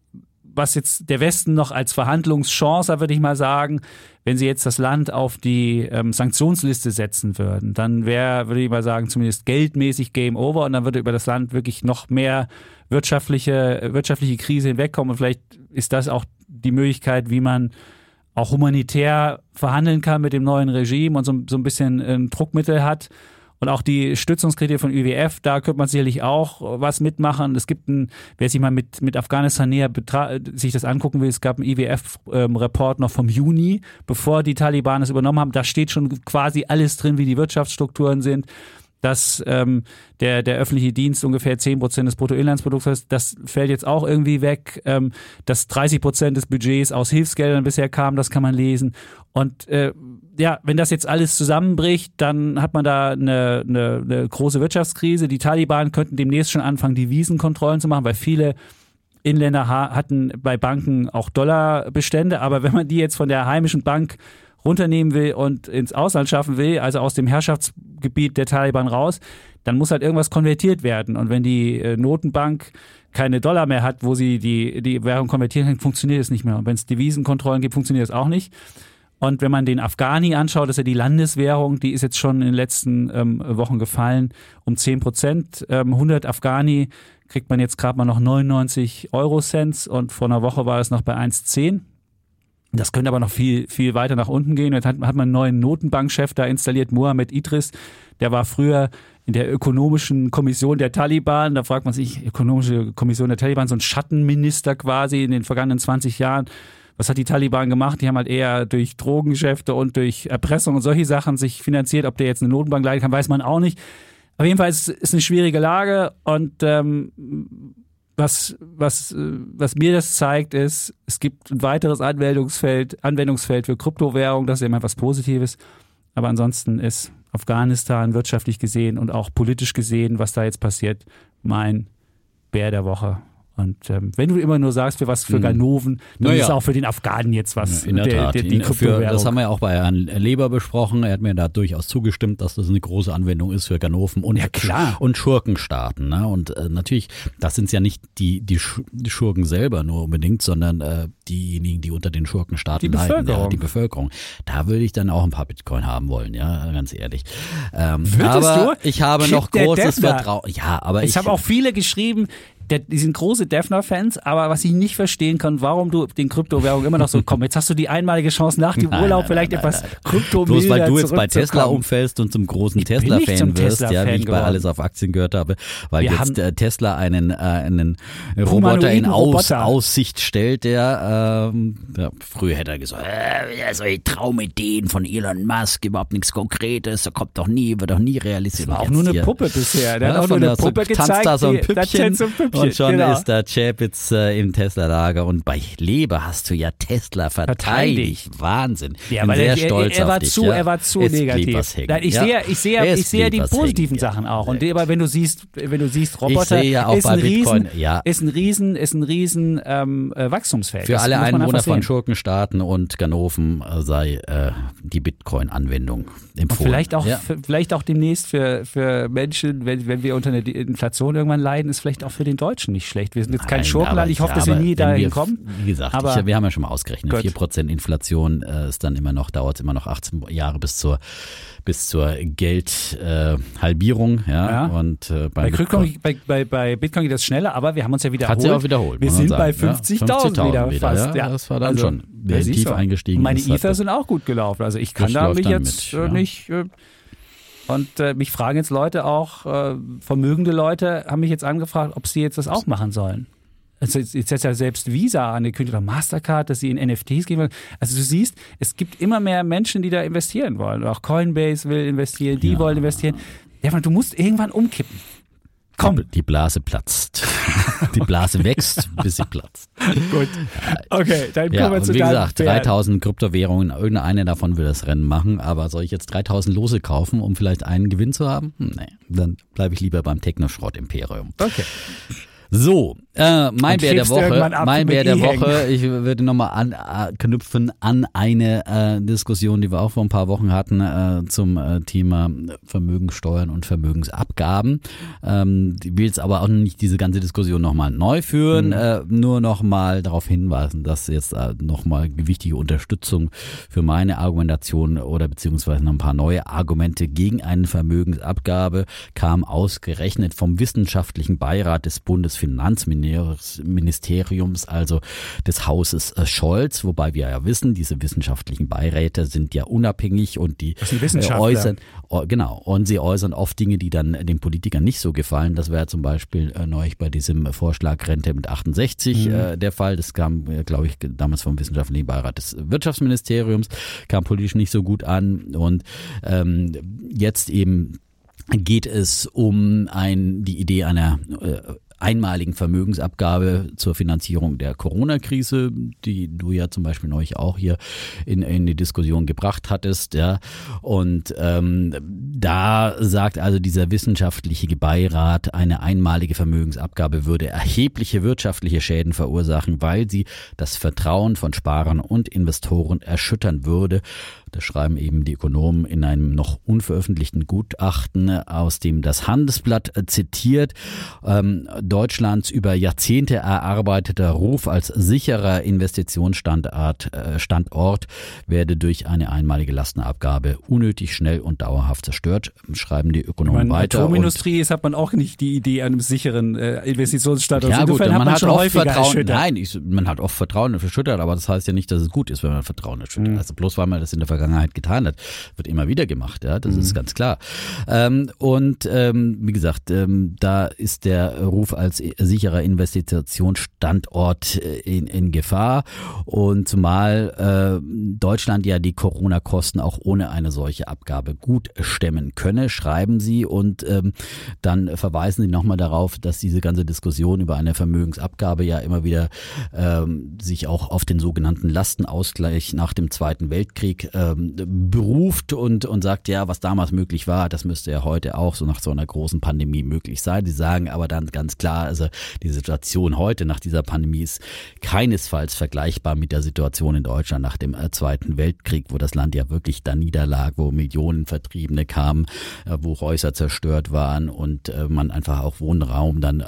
was jetzt der Westen noch als Verhandlungschance, würde ich mal sagen, wenn sie jetzt das Land auf die ähm, Sanktionsliste setzen würden, dann wäre, würde ich mal sagen, zumindest geldmäßig Game Over und dann würde über das Land wirklich noch mehr wirtschaftliche, wirtschaftliche Krise hinwegkommen. Und vielleicht ist das auch die Möglichkeit, wie man auch humanitär verhandeln kann mit dem neuen Regime und so, so ein bisschen ein Druckmittel hat. Und auch die Stützungskredite von IWF, da könnte man sicherlich auch was mitmachen. Es gibt ein, wer sich mal mit, mit Afghanistan näher sich das angucken will, es gab einen IWF-Report noch vom Juni, bevor die Taliban es übernommen haben. Da steht schon quasi alles drin, wie die Wirtschaftsstrukturen sind dass ähm, der, der öffentliche Dienst ungefähr 10 Prozent des Bruttoinlandsprodukts ist. Das fällt jetzt auch irgendwie weg. Ähm, dass 30 Prozent des Budgets aus Hilfsgeldern bisher kam, das kann man lesen. Und äh, ja, wenn das jetzt alles zusammenbricht, dann hat man da eine, eine, eine große Wirtschaftskrise. Die Taliban könnten demnächst schon anfangen, die Wiesenkontrollen zu machen, weil viele Inländer ha hatten bei Banken auch Dollarbestände. Aber wenn man die jetzt von der heimischen Bank runternehmen will und ins Ausland schaffen will, also aus dem Herrschaftsgebiet der Taliban raus, dann muss halt irgendwas konvertiert werden. Und wenn die äh, Notenbank keine Dollar mehr hat, wo sie die, die Währung konvertieren kann, funktioniert es nicht mehr. Und wenn es Devisenkontrollen gibt, funktioniert es auch nicht. Und wenn man den Afghani anschaut, das ist ja die Landeswährung, die ist jetzt schon in den letzten ähm, Wochen gefallen um 10 Prozent. Ähm, 100 Afghani kriegt man jetzt gerade mal noch 99 Euro Cents und vor einer Woche war es noch bei 1,10. Das könnte aber noch viel, viel weiter nach unten gehen. Jetzt hat, hat man einen neuen Notenbankchef da installiert, Mohammed Idris. Der war früher in der ökonomischen Kommission der Taliban. Da fragt man sich, ökonomische Kommission der Taliban, so ein Schattenminister quasi in den vergangenen 20 Jahren. Was hat die Taliban gemacht? Die haben halt eher durch Drogengeschäfte und durch Erpressung und solche Sachen sich finanziert. Ob der jetzt eine Notenbank leiten kann, weiß man auch nicht. Auf jeden Fall ist es eine schwierige Lage und ähm, was, was, äh, was mir das zeigt, ist, es gibt ein weiteres Anwendungsfeld, Anwendungsfeld für Kryptowährung, das ist immer was Positives. Aber ansonsten ist Afghanistan wirtschaftlich gesehen und auch politisch gesehen, was da jetzt passiert, mein Bär der Woche. Und ähm, wenn du immer nur sagst, für was für Ganoven, dann Naja. ist auch für den Afghanen jetzt was. In der, Tat. Der, der, die für, das haben wir ja auch bei Herrn Leber besprochen. Er hat mir da durchaus zugestimmt, dass das eine große Anwendung ist für Ganoven und, Ja, klar. und Schurkenstaaten. Ne? Und äh, natürlich, das sind ja nicht die, die, Sch die Schurken selber nur unbedingt, sondern äh, diejenigen, die unter den Schurkenstaaten Die leiden. Ja, die Bevölkerung. Da würde ich dann auch ein paar Bitcoin haben wollen, ja, ganz ehrlich. Ähm, Würdest aber du? ich habe Clip noch der großes. Vertrauen. Ja, aber Ich ich, habe auch viele geschrieben, der, die sind große Defner-Fans, aber was ich nicht verstehen kann, warum du den Kryptowährungen immer noch so komm, jetzt hast du die einmalige Chance nach dem Nein, Urlaub nein, vielleicht nein, etwas Kryptomilder Bloß weil du jetzt bei Tesla umfällst und zum großen Tesla-Fan wirst, ja, wie ich bei geworden. Alles auf Aktien gehört habe, weil Wir jetzt äh, Tesla einen, äh, einen Roboter in Aus, Roboter. Aussicht stellt, der ähm, ja, früher hätte er gesagt, äh, solche Traumideen von Elon Musk, überhaupt nichts Konkretes, da kommt doch nie, wird doch nie realisiert. war auch nur eine hier. Puppe bisher. Der Ja, hat auch nur eine Puppe gezeigt. da ein Püppchen so ein Püppchen Und schon genau. ist da Chapitz äh, im Tesla-Lager und bei Leber hast du ja Tesla verteidigt. Wahnsinn. Ja, Bin sehr er, stolz er, er war auf dich, zu, ja. er war zu Es negativ. Nein, ich ja. sehe, ich sehe, ich sehe die positiven hängen. Sachen auch. Und aber wenn du siehst, wenn du siehst, Roboter ja ist, ein riesen, ja. ist ein riesen, ist ein riesen ähm, äh, Wachstumsfeld. Für Das alle Einwohner von. Schurkenstaaten und Ganoven äh, sei äh, die Bitcoin-Anwendung empfohlen. Und vielleicht auch, vielleicht auch demnächst für, für Menschen, wenn, wenn wir unter einer Inflation irgendwann leiden, ist vielleicht auch für den Deutschen nicht schlecht. Wir sind jetzt kein Schurkenland. Ich hoffe, dass wir nie dahin wir, kommen. Wie gesagt, Aber- ich, wir haben ja schon mal ausgerechnet, Gut. 4% Inflation äh, ist dann immer noch, dauert immer noch 18 Jahre bis zur bis zur Geldhalbierung. Äh, ja. Ja. Und äh, bei, Bei, Bitcoin, bei, bei, bei Bitcoin geht das schneller, aber wir haben uns ja wiederholt. hat sie auch wiederholt. Wir sind bei sagen, 50.000 ja. wieder, fast. Ja, das war dann Also, schon tief du. eingestiegen. Meine Ether sind auch gut gelaufen. Also ich kann da dann jetzt mit, äh, nicht. Und äh, mich fragen jetzt Leute auch, äh, vermögende Leute haben mich jetzt angefragt, ob sie jetzt das auch machen sollen. Also jetzt, jetzt hat ja selbst Visa angekündigt oder Mastercard, dass sie in NFTs gehen wollen. Also du siehst, es gibt immer mehr Menschen, die da investieren wollen. Auch Coinbase will investieren, die Ja. wollen investieren. Ja, du musst irgendwann umkippen. Komm. Die Blase platzt. Die Blase wächst, bis sie platzt. Gut. Okay, dann Ja, kommen wir und zu wie gesagt, Pferd. 3000 Kryptowährungen, irgendeine davon will das Rennen machen, aber soll ich jetzt 3000 Lose kaufen, um vielleicht einen Gewinn zu haben? Nee, dann bleibe ich lieber beim Technoschrott-Imperium. Okay. So, äh, mein Bär der Woche, mein Bär der. Woche, ich würde nochmal anknüpfen an eine äh, Diskussion, die wir auch vor ein paar Wochen hatten äh, zum äh, Thema Vermögenssteuern und Vermögensabgaben. Ähm, ich will jetzt aber auch nicht diese ganze Diskussion nochmal neu führen, Mhm. äh, nur nochmal darauf hinweisen, dass jetzt äh, nochmal wichtige Unterstützung für meine Argumentation oder beziehungsweise noch ein paar neue Argumente gegen eine Vermögensabgabe kam ausgerechnet vom wissenschaftlichen Beirat des Bundesfinanzministeriums, also des Hauses äh, Scholz, wobei wir ja wissen, diese wissenschaftlichen Beiräte sind ja unabhängig und die äh, äußern, oh, genau, und sie äußern oft Dinge, die dann den Politikern nicht so gefallen. Das wäre zum Beispiel äh, neulich bei diesem Vorschlag Rente mit 68 Mhm. äh, der Fall. Das kam, äh, glaube ich, damals vom wissenschaftlichen Beirat des Wirtschaftsministeriums, kam politisch nicht so gut an und ähm, jetzt eben geht es um ein, die Idee einer äh, einmaligen Vermögensabgabe zur Finanzierung der Corona-Krise, die du ja zum Beispiel neulich auch hier in, in die Diskussion gebracht hattest. Ja. Und ähm, da sagt also dieser wissenschaftliche Beirat, eine einmalige Vermögensabgabe würde erhebliche wirtschaftliche Schäden verursachen, weil sie das Vertrauen von Sparern und Investoren erschüttern würde. Das schreiben eben die Ökonomen in einem noch unveröffentlichten Gutachten, aus dem das Handelsblatt äh, zitiert. Ähm, Deutschlands über Jahrzehnte erarbeiteter Ruf als sicherer Investitionsstandort äh, Standort werde durch eine einmalige Lastenabgabe unnötig schnell und dauerhaft zerstört, schreiben die Ökonomen Meine weiter. Und Atomindustrie ist, hat man auch nicht die Idee einem sicheren äh, Investitionsstandort. ja gut, Insofern man, hat schon oft Vertrauen. Nein, ich, man hat oft Vertrauen verschüttert, aber das heißt ja nicht, dass es gut ist, wenn man Vertrauen erschüttert. Mhm. Also bloß weil man das in der Vergangenheit getan hat, wird immer wieder gemacht. Ja, das Mhm. ist ganz klar. Ähm, und ähm, wie gesagt, ähm, da ist der Ruf als sicherer Investitionsstandort äh, in, in Gefahr und zumal äh, Deutschland ja die Corona-Kosten auch ohne eine solche Abgabe gut stemmen könne, schreiben sie und ähm, dann verweisen sie nochmal darauf, dass diese ganze Diskussion über eine Vermögensabgabe ja immer wieder ähm, sich auch auf den sogenannten Lastenausgleich nach dem Zweiten Weltkrieg ähm, beruft und, und sagt, ja, was damals möglich war, das müsste ja heute auch so nach so einer großen Pandemie möglich sein. Sie sagen aber dann ganz klar, also die Situation heute nach dieser Pandemie ist keinesfalls vergleichbar mit der Situation in Deutschland nach dem äh, Zweiten Weltkrieg, wo das Land ja wirklich da niederlag, wo Millionen Vertriebene kamen, äh, wo Häuser zerstört waren und äh, man einfach auch Wohnraum dann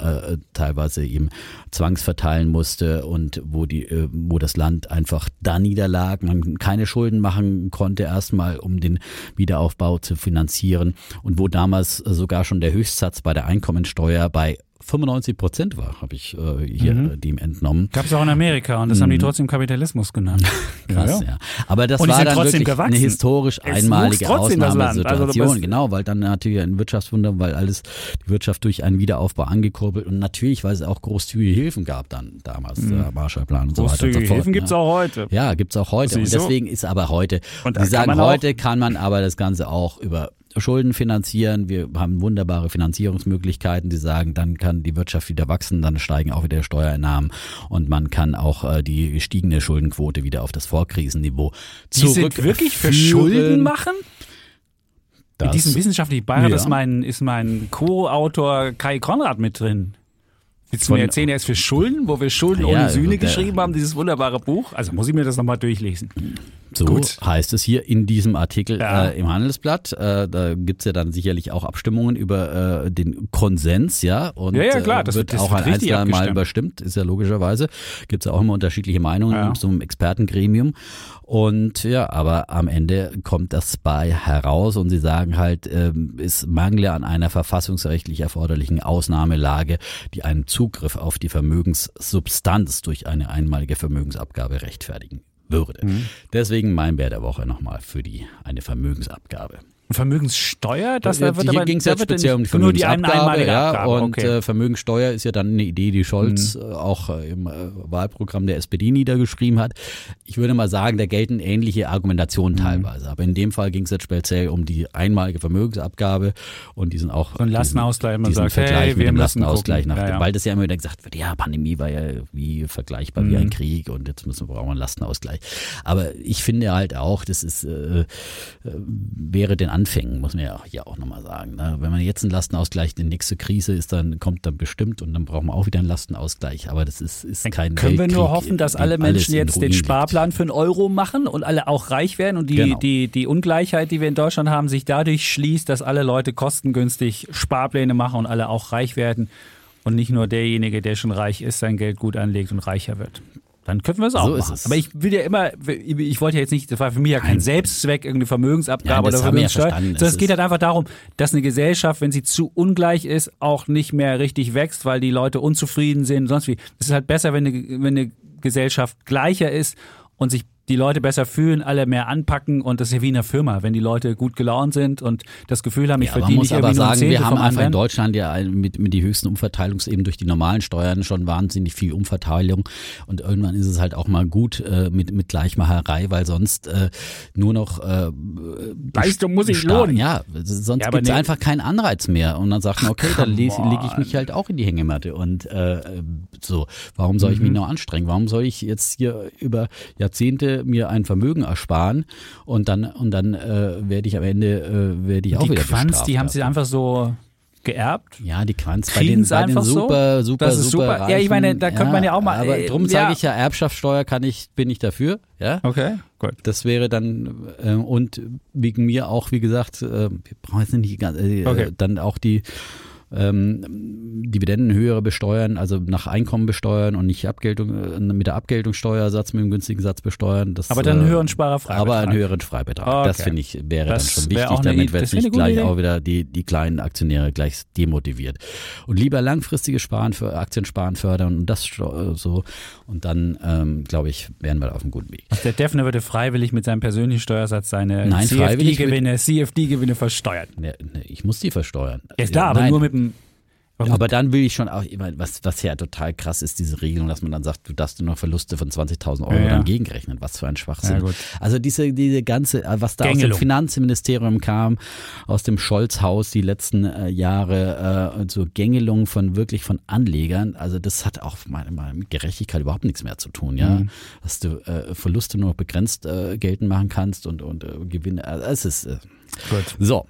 teilweise eben zwangsverteilen musste und wo die, wo das Land einfach da niederlag, man keine Schulden machen konnte erstmal, um den Wiederaufbau zu finanzieren und wo damals sogar schon der Höchstsatz bei der Einkommensteuer bei 95 Prozent war, habe ich äh, hier Mhm. äh, dem entnommen. Gab es auch in Amerika und das haben die trotzdem Kapitalismus genannt. Krass, ja. Aber das Und war dann trotzdem wirklich gewachsen. eine historisch Es einmalige. Also Ausnahmesituation. bist- genau, weil dann natürlich ein Wirtschaftswunder, weil alles die Wirtschaft durch einen Wiederaufbau angekurbelt und natürlich, weil es auch großzügige Hilfen gab dann damals, der Marshallplan und so weiter und so Mhm. Großzügige fort. Hilfen ja. auch heute. Ja, gibt's auch heute. Und deswegen ist aber heute, Und Sie sagen, heute kann man aber das Ganze auch über Schulden finanzieren, wir haben wunderbare Finanzierungsmöglichkeiten. Sie sagen, dann kann die Wirtschaft wieder wachsen, dann steigen auch wieder Steuereinnahmen und man kann auch äh, die gestiegene Schuldenquote wieder auf das Vorkrisenniveau die sind wirklich für Schulden machen? Das, In diesem wissenschaftlichen Beirat Ja. ist mein, ist mein Co-Autor Kai Konrad mit drin. Willst du mir erzählen, er ist für Schulden, wo wir Schulden Ja, ohne also Sühne der- geschrieben haben, dieses wunderbare Buch? Also muss ich mir das nochmal durchlesen. So Gut. heißt es hier in diesem Artikel Ja. äh, im Handelsblatt. Äh, da gibt's ja dann sicherlich auch Abstimmungen über äh, den Konsens, ja. Und Ja, ja, klar, das äh, wird- das auch wird ein einzelner Mal überstimmt, ist ja logischerweise. Gibt's ja auch immer unterschiedliche Meinungen Ja. in so einem Expertengremium. Und ja, aber am Ende kommt das bei heraus und sie sagen halt, ähm, es mangle an einer verfassungsrechtlich erforderlichen Ausnahmelage, die einen Zugriff auf die Vermögenssubstanz durch eine einmalige Vermögensabgabe rechtfertigen würde. Mhm. Deswegen mein Bär der Woche nochmal für die eine Vermögensabgabe. Vermögenssteuer, das da wird Hier ging es jetzt speziell um die nur die Vermögensabgabe, einmalige ja, Abgabe. und okay. Mhm. äh, Vermögenssteuer ist ja dann eine Idee, die Scholz äh, auch äh, im Wahlprogramm der SPD niedergeschrieben hat. Ich würde mal sagen, da gelten ähnliche Mhm. Argumentationen teilweise, aber in dem Fall ging es jetzt speziell um die einmalige Vermögensabgabe und die sind auch So ein Lastenausgleich, man diesen sagt, Vergleich hey, mit dem Lastenausgleich nach, Ja, ja. weil das ja immer wieder gesagt wird, ja, Pandemie war ja wie vergleichbar wie Mhm. ein Krieg und jetzt müssen wir brauchen wir einen Lastenausgleich. Aber ich finde halt auch, das ist äh, wäre den Anfängen, muss man ja auch hier auch nochmal sagen. Ne? Wenn man jetzt einen Lastenausgleich, die nächste Krise ist, dann kommt dann bestimmt und dann brauchen wir auch wieder einen Lastenausgleich. Aber das ist, ist kein Können wir nur Weltkrieg, hoffen, dass alle Menschen jetzt den Ruin liegt. Sparplan für einen Euro machen und alle auch reich werden und die, Genau. die, die Ungleichheit, die wir in Deutschland haben, sich dadurch schließt, dass alle Leute kostengünstig Sparpläne machen und alle auch reich werden und nicht nur derjenige, der schon reich ist, sein Geld gut anlegt und reicher wird. Dann könnten wir es auch So machen. Aber ich will ja immer, ich wollte ja jetzt nicht, das war für mich ja kein Nein. Selbstzweck, irgendeine Vermögensabgabe Ja, das oder ja Vermögenssteuer, verstanden. sondern Es geht halt einfach darum, dass eine Gesellschaft, wenn sie zu ungleich ist, auch nicht mehr richtig wächst, weil die Leute unzufrieden sind, sonst wie. Es ist halt besser, wenn eine, wenn eine Gesellschaft gleicher ist und sich die Leute besser fühlen, alle mehr anpacken und das ist ja wie in einer Firma, wenn die Leute gut gelaunt sind und das Gefühl haben, ich Ja, verdiene muss nicht irgendwie aber sagen, wir haben einfach in. Deutschland ja mit, mit die höchsten Umverteilungsebenen durch die normalen Steuern schon wahnsinnig viel Umverteilung und irgendwann ist es halt auch mal gut äh, mit, mit Gleichmacherei, weil sonst äh, nur noch äh, Leistung muss Staat- lohnen. Ja, sonst Ja, gibt es nee. einfach keinen Anreiz mehr und dann sagt man, okay, dann come lege leg ich mich halt auch in die Hängematte und äh, so, warum soll ich Mhm. mich noch anstrengen? Warum soll ich jetzt hier über Jahrzehnte mir ein Vermögen ersparen und dann und dann äh, werde ich am Ende äh, werde ich auch die wieder Quanz, bestraft die haben sie einfach so geerbt. Ja, die Quanz bei den, bei den einfach so? super, super, Das ist super. super. Ja, ich meine, da Reichen, könnte man ja auch mal, Aber äh, drum ja. sage ich ja, Erbschaftssteuer kann ich, bin ich dafür. Ja, Okay, gut. das wäre dann äh, und wegen mir auch, wie gesagt, äh, wir brauchen jetzt nicht äh, Okay. dann auch die ähm, Dividenden höher besteuern, also nach Einkommen besteuern und nicht Abgeltung äh, mit der Abgeltungssteuersatz mit dem günstigen Satz besteuern. Das, Aber dann einen äh, höheren Sparerfreibetrag. aber einen höheren Freibetrag. Das Okay. finde ich wäre Das dann schon wichtig, damit wird das nicht gute gleich Idee. auch wieder die, die kleinen Aktionäre gleich demotiviert. Und lieber langfristiges Sparen für Aktiensparen fördern und das so. Und dann, ähm, glaube ich, wären wir auf einem guten Weg. Der Defner würde freiwillig mit seinem persönlichen Steuersatz seine CFD-Gewinne CFD-Gewinne versteuern. Ne, ne, ich muss die versteuern. Ja, ist klar, aber Nein. nur mit dem. Aber dann will ich schon auch, was, was ja total krass ist, diese Regelung, dass man dann sagt, du darfst nur noch Verluste von 20.000 Euro Ja, ja. dann gegenrechnen. Was für ein Schwachsinn. Ja. Also diese, diese ganze, äh, was da aus Gängelung. dem Finanzministerium kam, aus dem Scholz-Haus die letzten äh, Jahre, äh, so Gängelung von wirklich von Anlegern, also das hat auch mit Gerechtigkeit überhaupt nichts mehr zu tun, ja. Mhm. Dass du äh, Verluste nur noch begrenzt äh, geltend machen kannst und, und äh, Gewinne, also es ist, äh, Gut. so.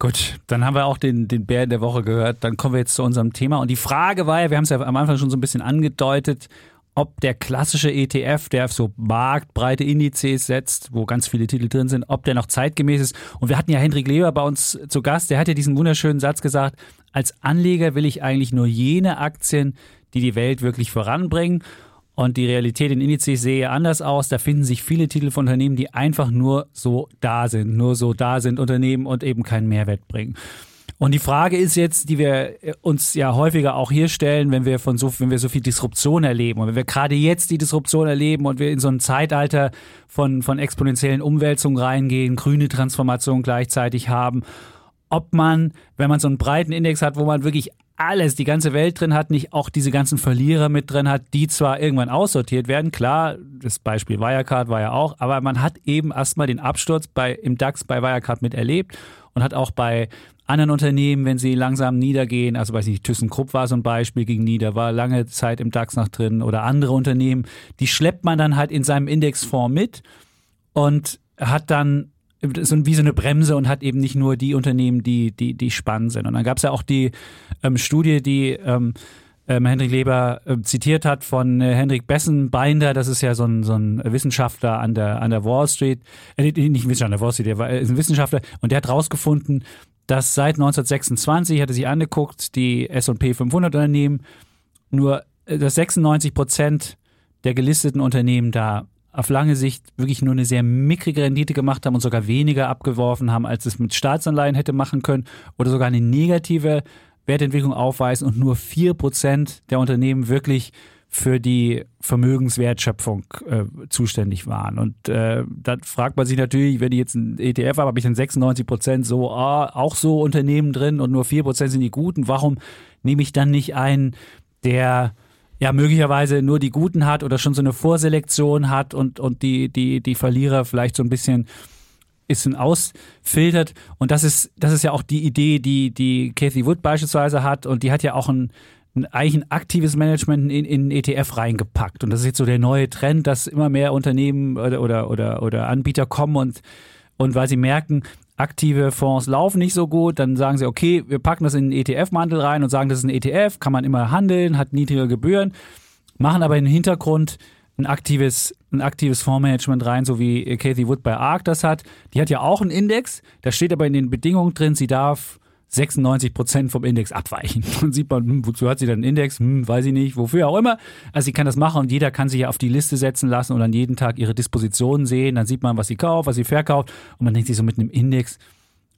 Gut, dann haben wir auch den, den Bären der Woche gehört. Dann kommen wir jetzt zu unserem Thema. Und die Frage war ja, wir haben es ja am Anfang schon so ein bisschen angedeutet, ob der klassische ETF, der auf so marktbreite Indizes setzt, wo ganz viele Titel drin sind, ob der noch zeitgemäß ist. Und wir hatten ja Hendrik Leber bei uns zu Gast, der hat ja diesen wunderschönen Satz gesagt, als Anleger will ich eigentlich nur jene Aktien, die die Welt wirklich voranbringen. Und die Realität in Indizes sehe anders aus. Da finden sich viele Titel von Unternehmen, die einfach nur so da sind, nur so da sind Unternehmen und eben keinen Mehrwert bringen. Und die Frage ist jetzt, die wir uns ja häufiger auch hier stellen, wenn wir von so, wenn wir so viel Disruption erleben und wenn wir gerade jetzt die Disruption erleben und wir in so ein Zeitalter von, von exponentiellen Umwälzungen reingehen, grüne Transformation gleichzeitig haben, ob man, wenn man so einen breiten Index hat, wo man wirklich alles, die ganze Welt drin hat, nicht auch diese ganzen Verlierer mit drin hat, die zwar irgendwann aussortiert werden, klar, das Beispiel Wirecard war ja auch, aber man hat eben erstmal den Absturz bei, im DAX bei Wirecard miterlebt und hat auch bei anderen Unternehmen, wenn sie langsam niedergehen, also weiß ich, ThyssenKrupp war so ein Beispiel, ging nieder, war lange Zeit im DAX noch drin oder andere Unternehmen, die schleppt man dann halt in seinem Indexfonds mit und hat dann so wie so eine Bremse und hat eben nicht nur die Unternehmen, die, die, die spannend sind. Und dann gab es ja auch die ähm, Studie, die ähm, ähm, Hendrik Leber äh, zitiert hat von äh, Hendrik Bessenbinder, das ist ja so ein, so ein Wissenschaftler an der, an der Wall Street, äh, nicht Wissenschaftler an der Wall Street, der war äh, ist ein Wissenschaftler. Und der hat rausgefunden, dass seit 1926, hatte sich angeguckt, die S&P 500 Unternehmen, nur äh, dass 96 Prozent der gelisteten Unternehmen da auf lange Sicht wirklich nur eine sehr mickrige Rendite gemacht haben und sogar weniger abgeworfen haben, als es mit Staatsanleihen hätte machen können oder sogar eine negative Wertentwicklung aufweisen und nur vier Prozent der Unternehmen wirklich für die Vermögenswertschöpfung äh, zuständig waren. Und äh, da fragt man sich natürlich, wenn ich jetzt ein ETF habe, habe ich dann 96 Prozent so, ah, auch so Unternehmen drin und nur vier Prozent sind die guten. Warum nehme ich dann nicht einen, der ja möglicherweise nur die Guten hat oder schon so eine Vorselektion hat und, und die, die, die Verlierer vielleicht so ein bisschen ein ausfiltert. Und das ist, das ist ja auch die Idee, die, die Cathy Wood beispielsweise hat. Und die hat ja auch ein, ein eigentlich ein aktives Management in, in ETF reingepackt. Und das ist jetzt so der neue Trend, dass immer mehr Unternehmen oder, oder, oder, oder Anbieter kommen und, und weil sie merken, aktive Fonds laufen nicht so gut, dann sagen sie, okay, wir packen das in den ETF-Mantel rein und sagen, das ist ein ETF, kann man immer handeln, hat niedrige Gebühren, machen aber im Hintergrund ein aktives, ein aktives Fondsmanagement rein, so wie Cathy Wood bei ARK das hat. Die hat ja auch einen Index, da steht aber in den Bedingungen drin, sie darf 96 Prozent vom Index abweichen. Dann sieht man, hm, wozu hat sie dann einen Index? Hm, weiß ich nicht, wofür auch immer. Also sie kann das machen und jeder kann sich ja auf die Liste setzen lassen und dann jeden Tag ihre Dispositionen sehen. Dann sieht man, was sie kauft, was sie verkauft und man denkt sich so mit einem Index,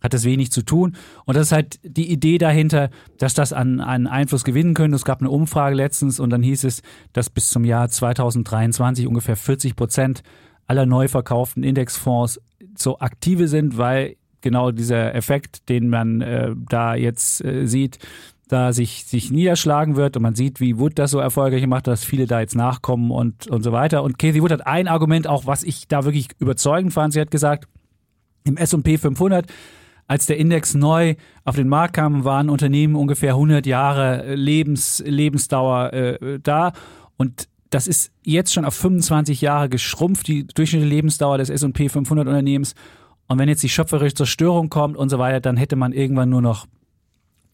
hat das wenig zu tun. Und das ist halt die Idee dahinter, dass das an, an Einfluss gewinnen könnte. Es gab eine Umfrage letztens und dann hieß es, dass bis zum Jahr 2023 ungefähr 40 Prozent aller neu verkauften Indexfonds so aktive sind, weil genau dieser Effekt, den man äh, da jetzt äh, sieht, da sich, sich niederschlagen wird und man sieht, wie Wood das so erfolgreich macht, dass viele da jetzt nachkommen und, und so weiter. Und Kathy Wood hat ein Argument auch, was ich da wirklich überzeugend fand. Sie hat gesagt, im S&P 500 als der Index neu auf den Markt kam, waren Unternehmen ungefähr 100 Jahre Lebens, Lebensdauer äh, da. Und das ist jetzt schon auf 25 Jahre geschrumpft, die durchschnittliche Lebensdauer des S&P 500 Unternehmens. Und wenn jetzt die schöpferische Zerstörung kommt und so weiter, dann hätte man irgendwann nur noch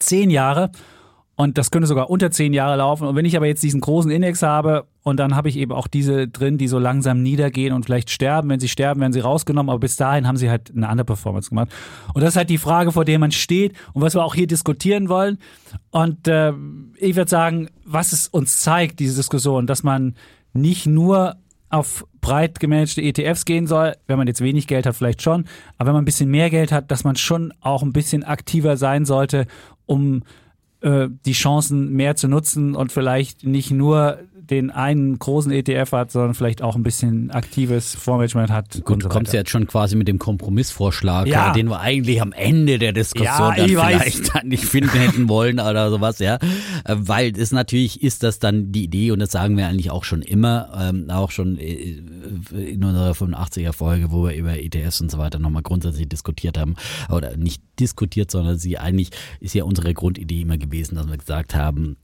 zehn Jahre. Und das könnte sogar unter zehn Jahre laufen. Und wenn ich aber jetzt diesen großen Index habe und dann habe ich eben auch diese drin, die so langsam niedergehen und vielleicht sterben. Wenn sie sterben, werden sie rausgenommen. Aber bis dahin haben sie halt eine andere Performance gemacht. Und das ist halt die Frage, vor der man steht und was wir auch hier diskutieren wollen. Und äh, ich würde sagen, was es uns zeigt, diese Diskussion, dass man nicht nur auf breit gemanagte ETFs gehen soll, wenn man jetzt wenig Geld hat, vielleicht schon, aber wenn man ein bisschen mehr Geld hat, dass man schon auch ein bisschen aktiver sein sollte, um äh, die Chancen mehr zu nutzen und vielleicht nicht nur den einen großen ETF hat, sondern vielleicht auch ein bisschen aktives Fondsmanagement hat. Gut, du kommst jetzt schon quasi mit dem Kompromissvorschlag, ja. den wir eigentlich am Ende der Diskussion ja, dann vielleicht dann nicht finden hätten wollen oder sowas, ja. Äh, weil es natürlich ist das dann die Idee und das sagen wir eigentlich auch schon immer, ähm, auch schon äh, in unserer 85er Folge, wo wir über ETFs und so weiter nochmal grundsätzlich diskutiert haben oder nicht diskutiert, sondern sie eigentlich ist ja unsere Grundidee immer gewesen, dass wir gesagt haben,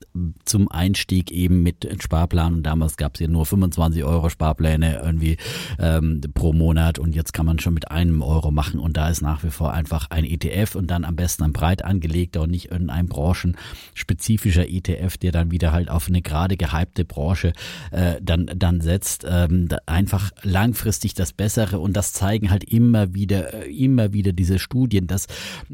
zum Einstieg eben mit Sparplan und damals gab es ja nur 25 Euro Sparpläne irgendwie ähm, pro Monat und jetzt kann man schon mit einem Euro machen und da ist nach wie vor einfach ein ETF und dann am besten ein breit angelegter und nicht irgendein branchenspezifischer ETF, der dann wieder halt auf eine gerade gehypte Branche äh, dann, dann setzt. Ähm, einfach langfristig das Bessere und das zeigen halt immer wieder, äh, immer wieder diese Studien, dass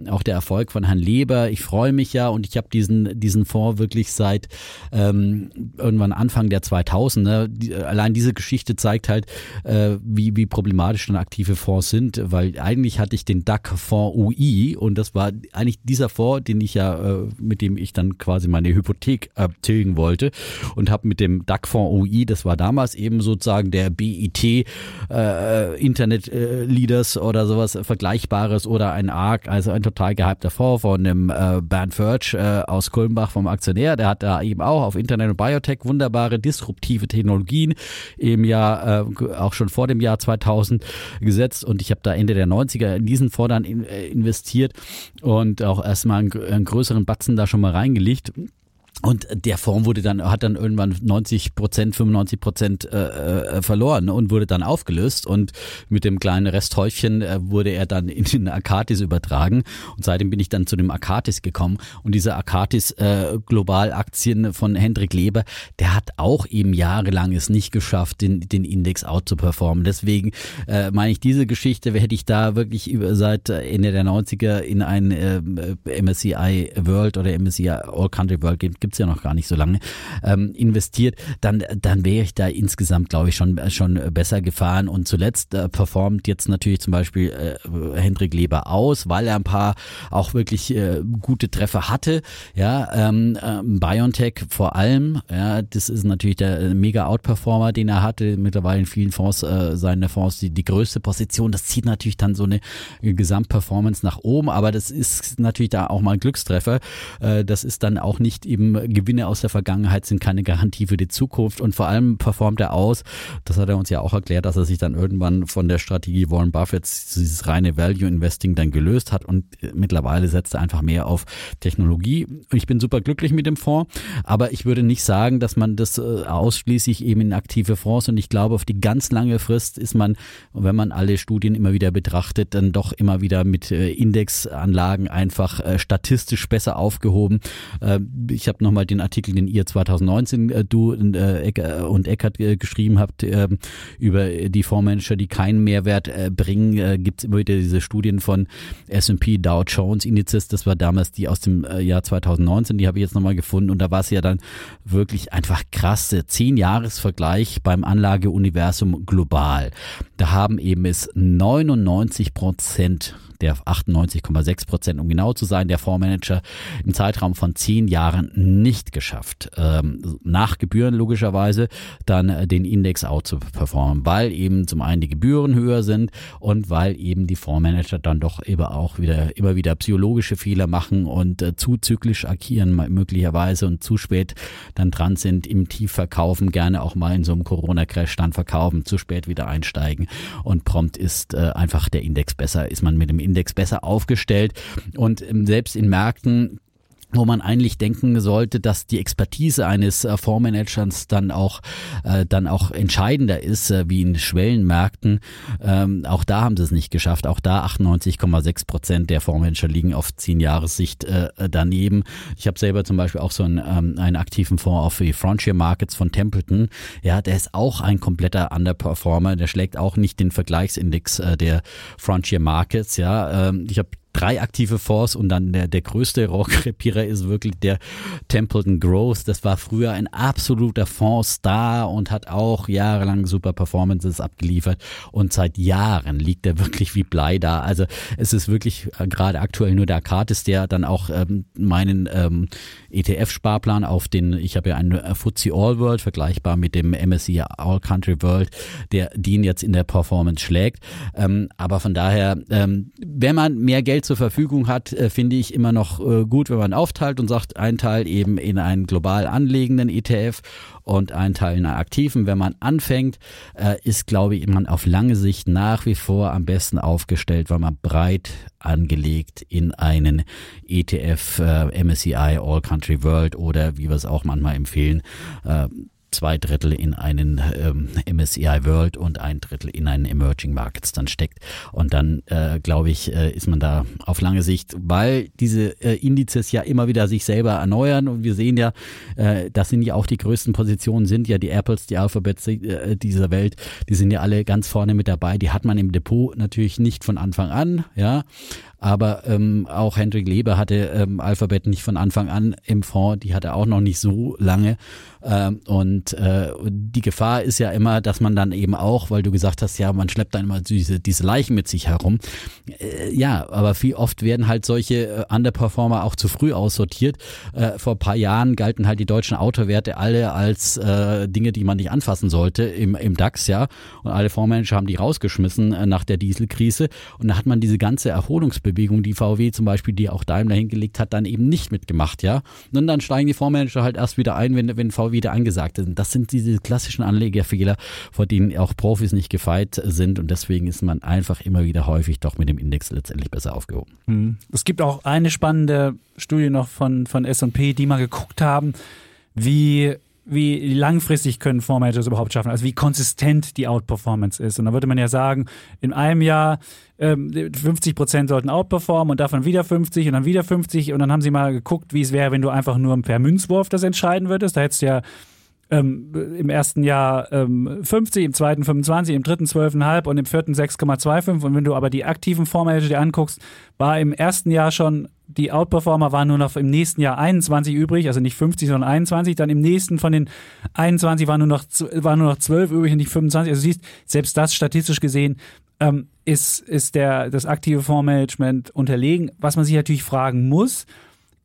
auch der Erfolg von Herrn Leber. Ich freue mich ja und ich habe diesen, diesen Fonds wirklich seit ähm, irgendwann Anfang der 2000er. Die, allein diese Geschichte zeigt halt, äh, wie, wie problematisch dann aktive Fonds sind, weil eigentlich hatte ich den DAC-Fonds UI und das war eigentlich dieser Fonds, den ich ja, äh, mit dem ich dann quasi meine Hypothek abtilgen wollte und habe mit dem DAC-Fonds UI, das war damals eben sozusagen der BIT äh, Internet äh, Leaders oder sowas Vergleichbares oder ein ARC, also ein total gehypter Fonds von dem äh, Bernd Förtsch äh, aus Kulmbach vom Aktionär. Der hat da eben auch auf Internet und Biotech wunderbare disruptive Technologien im Jahr, äh, auch schon vor dem Jahr 2000 gesetzt und ich habe da Ende der 90er in diesen dann in, äh, investiert und auch erstmal einen, einen größeren Batzen da schon mal reingelegt. Und der Fonds wurde dann, hat dann irgendwann 90 Prozent, 95 Prozent äh, äh, verloren und wurde dann aufgelöst. Und mit dem kleinen Resthäufchen äh, wurde er dann in den Akatis übertragen. Und seitdem bin ich dann zu dem Akatis gekommen. Und diese Akatis äh, Globalaktien von Hendrik Leber, der hat auch eben jahrelang es nicht geschafft, den, den Index out zu performen. Deswegen äh, meine ich, diese Geschichte hätte ich da wirklich über, seit Ende der 90er in ein äh, MSCI World oder MSCI All Country World gibt gibt's ja noch gar nicht so lange, ähm, investiert, dann, dann wäre ich da insgesamt, glaube ich, schon, schon besser gefahren. Und zuletzt äh, performt jetzt natürlich zum Beispiel äh, Hendrik Leber aus, weil er ein paar auch wirklich äh, gute Treffer hatte. Ja, ähm, äh, BioNTech vor allem, ja, das ist natürlich der mega Outperformer, den er hatte, mittlerweile in vielen Fonds, äh, seine Fonds die, die größte Position. Das zieht natürlich dann so eine Gesamtperformance nach oben, aber das ist natürlich da auch mal ein Glückstreffer. Äh, das ist dann auch nicht eben Gewinne aus der Vergangenheit sind keine Garantie für die Zukunft. Und vor allem performt er aus, das hat er uns ja auch erklärt, dass er sich dann irgendwann von der Strategie Warren Buffetts dieses reine Value Investing dann gelöst hat. Und mittlerweile setzt er einfach mehr auf Technologie. Ich bin super glücklich mit dem Fonds, aber ich würde nicht sagen, dass man das äh, ausschließlich eben in aktive Fonds. Und ich glaube, auf die ganz lange Frist ist man, wenn man alle Studien immer wieder betrachtet, dann doch immer wieder mit äh, Indexanlagen einfach äh, statistisch besser aufgehoben. Ich habe nochmal den Artikel, den ihr 2019 äh, du äh, äh, und Eckert äh, geschrieben habt äh, über die Fondsmanager, die keinen Mehrwert äh, bringen, äh, gibt es immer wieder diese Studien von S&P Dow Jones Indizes. Das war damals die aus dem äh, Jahr 2019. Die habe ich jetzt nochmal gefunden und da war es ja dann wirklich einfach krasse zehn Jahresvergleich beim Anlageuniversum global. Da haben eben es 99 Prozent der 98,6 Prozent, um genau zu sein, der Fondsmanager im Zeitraum von zehn Jahren nicht geschafft, ähm, nach Gebühren logischerweise dann äh, den Index out zu performen, weil eben zum einen die Gebühren höher sind und weil eben die Fondsmanager dann doch eben auch wieder immer wieder psychologische Fehler machen und äh, zu zyklisch agieren möglicherweise und zu spät dann dran sind im Tiefverkaufen, gerne auch mal in so einem Corona-Crash dann verkaufen, zu spät wieder einsteigen und prompt ist äh, einfach der Index besser, ist man mit dem Index Index besser aufgestellt. Und ähm, selbst in Märkten, wo man eigentlich denken sollte, dass die Expertise eines äh, Fondsmanagers dann auch äh, dann auch entscheidender ist, äh, wie in Schwellenmärkten. Ähm, auch da haben sie es nicht geschafft. Auch da 98,6 Prozent der Fondsmanager liegen auf zehn Jahressicht äh, daneben. Ich habe selber zum Beispiel auch so einen, ähm, einen aktiven Fonds auf die Frontier Markets von Templeton. Ja, der ist auch ein kompletter Underperformer. Der schlägt auch nicht den Vergleichsindex äh, der Frontier Markets. Ja, ähm, ich habe drei aktive Fonds und dann der, der größte Rohrkrepierer ist wirklich der Templeton Growth. Das war früher ein absoluter Fondsstar und hat auch jahrelang super Performances abgeliefert und seit Jahren liegt er wirklich wie Blei da. Also es ist wirklich äh, gerade aktuell nur der Arcatis, der dann auch ähm, meinen ähm, ETF-Sparplan auf den, ich habe ja einen äh, FTSE All World, vergleichbar mit dem MSCI All Country World, der den jetzt in der Performance schlägt. Ähm, aber von daher, ähm, wenn man mehr Geld Geld zur Verfügung hat, äh, finde ich immer noch äh, gut, wenn man aufteilt und sagt, ein Teil eben in einen global anlegenden ETF und ein Teil in einen aktiven. Wenn man anfängt, äh, ist, glaube ich, man auf lange Sicht nach wie vor am besten aufgestellt, weil man breit angelegt in einen ETF MSCI All Country World oder wie wir es auch manchmal empfehlen, zwei Drittel in einen ähm, MSCI World und ein Drittel in einen Emerging Markets dann steckt. Und dann, äh, glaube ich, äh, ist man da auf lange Sicht, weil diese äh, Indizes ja immer wieder sich selber erneuern und wir sehen ja, äh, das sind ja auch die größten Positionen, sind ja die Apples, die Alphabets äh, dieser Welt, die sind ja alle ganz vorne mit dabei. Die hat man im Depot natürlich nicht von Anfang an, ja, aber ähm, auch Hendrik Leber hatte ähm, Alphabet nicht von Anfang an im Fonds, die hatte auch noch nicht so lange. Ähm, und äh, die Gefahr ist ja immer, dass man dann eben auch, weil du gesagt hast, ja, man schleppt dann immer diese, diese Leichen mit sich herum. Äh, ja, aber viel oft werden halt solche äh, Underperformer auch zu früh aussortiert. Vor paar Jahren galten halt die deutschen Autowerte alle als Dinge, die man nicht anfassen sollte im, im DAX, ja. Und alle Fondsmanager haben die rausgeschmissen nach der Dieselkrise. Und da hat man diese ganze Erholungsbewegung Bewegung, die VW zum Beispiel, die auch Daimler hingelegt hat, dann eben nicht mitgemacht, ja. Und dann steigen die Fondsmanager halt erst wieder ein, wenn, wenn VW wieder angesagt ist. Und das sind diese klassischen Anlegerfehler, vor denen auch Profis nicht gefeit sind und deswegen ist man einfach immer wieder häufig doch mit dem Index letztendlich besser aufgehoben. Hm. Es gibt auch eine spannende Studie noch von, von S&P, die mal geguckt haben, wie wie langfristig können Fondsmanager überhaupt schaffen, also wie konsistent die Outperformance ist. Und da würde man ja sagen, in einem Jahr ähm, 50 Prozent sollten outperformen und davon wieder 50 und dann wieder 50% und dann haben sie mal geguckt, wie es wäre, wenn du einfach nur per Münzwurf das entscheiden würdest. Da hättest du ja ähm, im ersten Jahr ähm, 50, im zweiten 25, im dritten 12,5 und im vierten 6,25. Und wenn du aber die aktiven Fondsmanager dir anguckst, war im ersten Jahr schon die Outperformer waren nur noch im nächsten Jahr 21 übrig, also nicht 50, sondern 21. Dann im nächsten von den 21 waren nur noch, waren nur noch 12 übrig und nicht 25. Also siehst, selbst das statistisch gesehen ähm, ist, ist der, das aktive Fondsmanagement unterlegen. Was man sich natürlich fragen muss,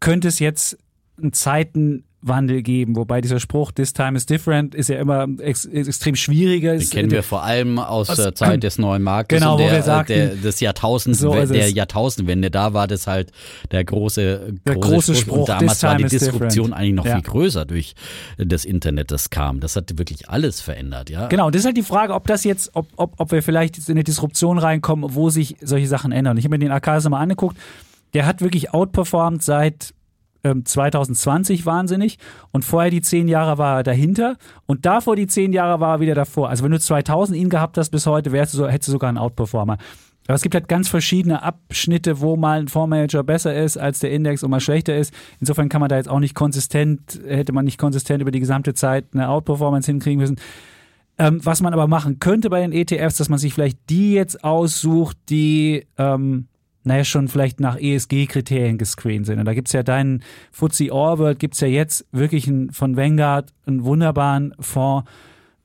könnte es jetzt in Zeiten Wandel geben. Wobei dieser Spruch, this time is different, ist ja immer ex extrem schwieriger. Den kennen wir vor allem aus der Zeit des neuen Marktes genau, und der, wo wir sagten, der, des Jahrtausends, so der Jahrtausendwende. Da war das halt der große, der große, große Spruch. Und damals war die Disruption eigentlich noch ja. viel größer durch das Internet, das kam. Das hat wirklich alles verändert, ja. Genau, das ist halt die Frage, ob das jetzt, ob, ob, ob wir vielleicht in eine Disruption reinkommen, wo sich solche Sachen ändern. Ich habe mir den Akase mal angeguckt. Der hat wirklich outperformed seit 2020 ähm, wahnsinnig und vorher die zehn Jahre war er dahinter und davor die zehn Jahre war er wieder davor. Also wenn du 2000 ihn gehabt hast bis heute, wärst du so, hättest du sogar einen Outperformer. Aber es gibt halt ganz verschiedene Abschnitte, wo mal ein Fondsmanager besser ist als der Index und mal schlechter ist. Insofern kann man da jetzt auch nicht konsistent, hätte man nicht konsistent über die gesamte Zeit eine Outperformance hinkriegen müssen. Ähm, was man aber machen könnte bei den ETFs, dass man sich vielleicht die jetzt aussucht, die ähm, naja, schon vielleicht nach ESG-Kriterien gescreent sind. Und da gibt's ja deinen FTSE All-World, gibt's ja jetzt wirklich einen, von Vanguard einen wunderbaren Fonds,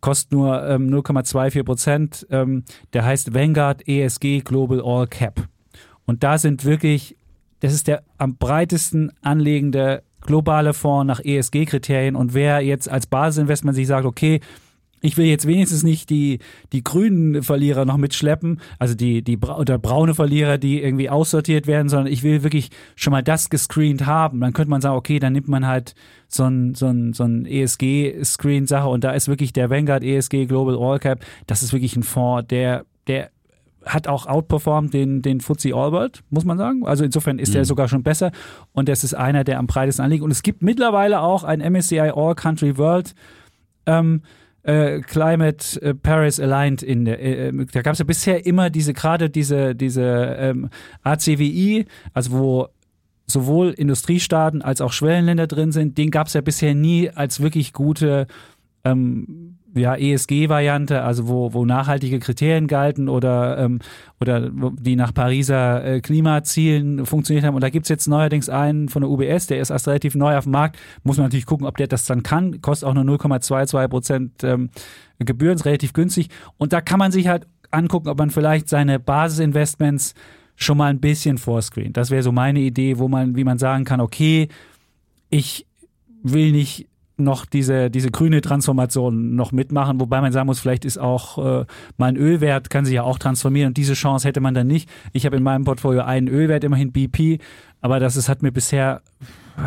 kostet nur ähm, 0,24 Prozent. Ähm, der heißt Vanguard ESG Global All Cap. Und da sind wirklich, das ist der am breitesten anlegende globale Fonds nach ESG-Kriterien. Und wer jetzt als Basisinvestment sich sagt, okay, ich will jetzt wenigstens nicht die, die grünen Verlierer noch mitschleppen, also die, die oder braune Verlierer, die irgendwie aussortiert werden, sondern ich will wirklich schon mal das gescreent haben. Dann könnte man sagen, okay, dann nimmt man halt so ein, so ein, so ein ESG-Screen-Sache und da ist wirklich der Vanguard ESG Global All Cap, das ist wirklich ein Fonds, der, der hat auch outperformed den, den All World, muss man sagen. Also insofern ist mhm. der sogar schon besser und das ist einer, der am breitesten anliegt. Und es gibt mittlerweile auch ein MSCI All Country World, ähm, äh, Climate äh, Paris Aligned in der, äh, äh da gab es ja bisher immer diese, gerade diese, diese ähm, ACWI, also wo sowohl Industriestaaten als auch Schwellenländer drin sind, den gab es ja bisher nie als wirklich gute ähm, ja, ESG-Variante, also wo, wo nachhaltige Kriterien galten oder, ähm, oder die nach Pariser äh, Klimazielen funktioniert haben. Und da gibt's jetzt neuerdings einen von der UBS, der ist erst relativ neu auf dem Markt. Muss man natürlich gucken, ob der das dann kann. Kostet auch nur 0,22 Prozent ähm, Gebühren, ist relativ günstig. Und da kann man sich halt angucken, ob man vielleicht seine Basisinvestments schon mal ein bisschen vorscreent. Das wäre so meine Idee, wo man, wie man sagen kann, okay, ich will nicht noch diese, diese grüne Transformation noch mitmachen, wobei man sagen muss, vielleicht ist auch äh, mein Ölwert, kann sich ja auch transformieren und diese Chance hätte man dann nicht. Ich habe in meinem Portfolio einen Ölwert, immerhin BP, aber das ist, hat mir bisher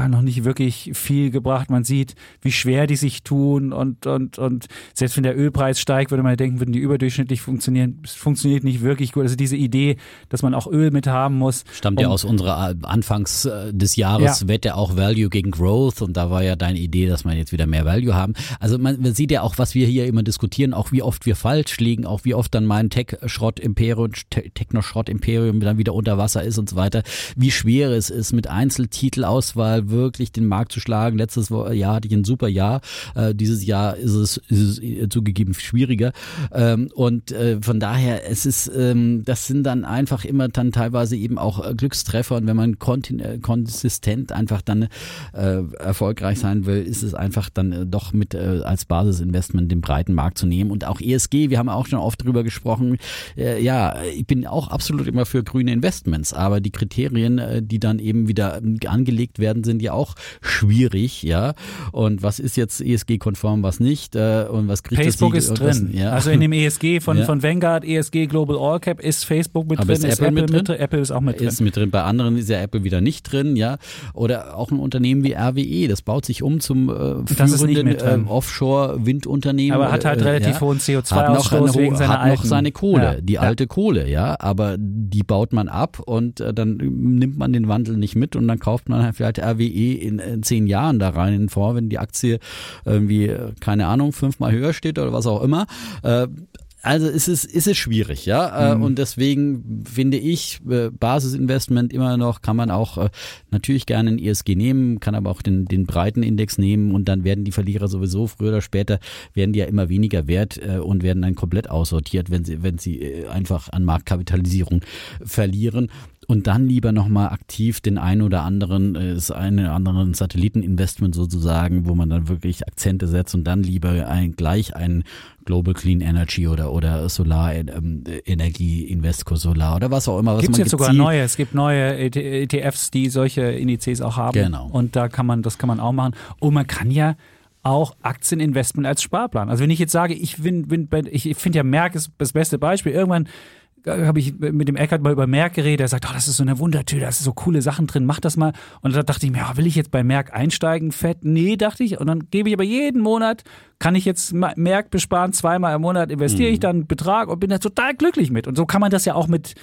noch nicht wirklich viel gebracht. Man sieht, wie schwer die sich tun und, und, und selbst wenn der Ölpreis steigt, würde man denken, würden die überdurchschnittlich funktionieren. Es funktioniert nicht wirklich gut. Also diese Idee, dass man auch Öl mit haben muss. Stammt ja aus unserer äh, Anfangs äh, des Jahres ja. Wette auch Value gegen Growth und da war ja deine Idee, dass man jetzt wieder mehr Value haben. Also man, man sieht ja auch, was wir hier immer diskutieren, auch wie oft wir falsch liegen, auch wie oft dann mein Tech-Schrott-Imperium, Techno-Schrott-Imperium dann wieder unter Wasser ist und so weiter. Wie schwer es ist mit Einzeltitelauswahl wirklich den Markt zu schlagen. Letztes Jahr hatte ich ein super Jahr. Äh, dieses Jahr ist es, ist es zugegeben schwieriger. Ähm, und äh, von daher, es ist, ähm, das sind dann einfach immer dann teilweise eben auch äh, Glückstreffer. Und wenn man konsistent einfach dann erfolgreich sein will, ist es einfach dann doch mit als Basisinvestment den breiten Markt zu nehmen. Und auch ESG, wir haben auch schon oft drüber gesprochen. Ja, ich bin auch absolut immer für grüne Investments, aber die Kriterien, die dann eben wieder angelegt werden sind ja auch schwierig, ja. Und was ist jetzt ESG-konform, was nicht äh, und was kriegt Facebook das ist drin. Ja. Also in dem ESG von, Ja. von Vanguard, ESG Global All Cap ist Facebook mit Aber drin, ist Apple mit drin? Apple ist auch mit drin. ist mit drin. Bei anderen ist ja Apple wieder nicht drin, ja. Oder auch ein Unternehmen wie RWE, das baut sich um zum äh, führenden drin. ähm, Offshore-Windunternehmen. Aber hat halt äh, relativ ja. hohen hat noch, CO2-Ausstoß eine, wegen seiner hat alten. noch seine Kohle, die alte Kohle, ja, aber die baut man ab und äh, dann nimmt man den Wandel nicht mit und dann kauft man halt vielleicht RWE in, in zehn Jahren da rein in Fonds, wenn die Aktie irgendwie, äh, keine Ahnung, fünfmal höher steht oder was auch immer. Äh, also es ist, ist es schwierig, ja. Äh, Und deswegen finde ich, äh, Basisinvestment immer noch, kann man auch äh, natürlich gerne ein ESG nehmen, kann aber auch den, den breiten Index nehmen und dann werden die Verlierer sowieso früher oder später, werden die ja immer weniger wert äh, und werden dann komplett aussortiert, wenn sie, wenn sie äh, einfach an Marktkapitalisierung verlieren. Und dann lieber nochmal aktiv den einen oder anderen, äh, das eine oder anderen Satelliteninvestment sozusagen, wo man dann wirklich Akzente setzt und dann lieber ein, gleich ein Global Clean Energy oder, oder Solar ähm, Energie, Invesco Solar oder was auch immer. Gibt es jetzt sogar neue, es gibt neue ET ETFs, die solche Indizes auch haben. Genau. Und da kann man, das kann man auch machen. Und man kann ja auch Aktieninvestment als Sparplan. Also wenn ich jetzt sage, ich bin, bin ich finde ja Merck ist das beste Beispiel. Irgendwann habe ich mit dem Eckert mal über Merck geredet. Er sagt, oh, das ist so eine Wundertür, da ist so coole Sachen drin, mach das mal. Und da dachte ich mir, ja, will ich jetzt bei Merck einsteigen? Fett? Nee, dachte ich. Und dann gebe ich aber jeden Monat, kann ich jetzt Merck besparen, zweimal im Monat investiere ich dann einen Betrag und bin da total glücklich mit. Und so kann man das ja auch mit,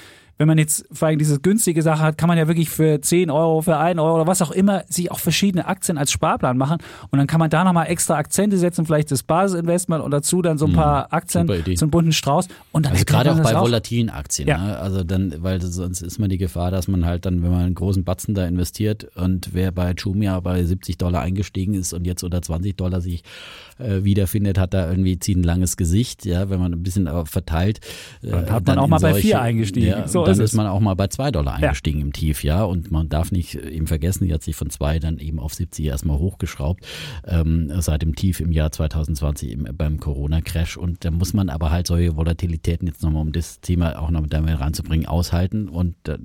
wenn man jetzt vor allem diese günstige Sache hat, kann man ja wirklich für 10 Euro, für 1 Euro oder was auch immer sich auch verschiedene Aktien als Sparplan machen und dann kann man da nochmal extra Akzente setzen, vielleicht das Basisinvestment und dazu dann so ein paar Aktien, einen bunten Strauß und dann Also gerade auch bei volatilen Aktien, Ja. ne? also dann, weil sonst ist man die Gefahr, dass man halt dann, wenn man einen großen Batzen da investiert und wer bei Jumia bei 70 Dollar eingestiegen ist und jetzt unter 20 Dollar sich äh, wiederfindet, hat da irgendwie zieht ein langes Gesicht, ja, wenn man ein bisschen aber verteilt. äh, Dann hat man auch in mal bei vier eingestiegen. Ja, So dann ist ist, man auch mal bei zwei Dollar eingestiegen im Tief, ja, und man darf nicht eben vergessen, die hat sich von zwei dann eben auf 70 erstmal hochgeschraubt ähm, seit dem Tief im Jahr 2020 im, beim Corona-Crash und da muss man aber halt solche Volatilitäten jetzt nochmal, um das Thema auch noch damit reinzubringen, aushalten und äh,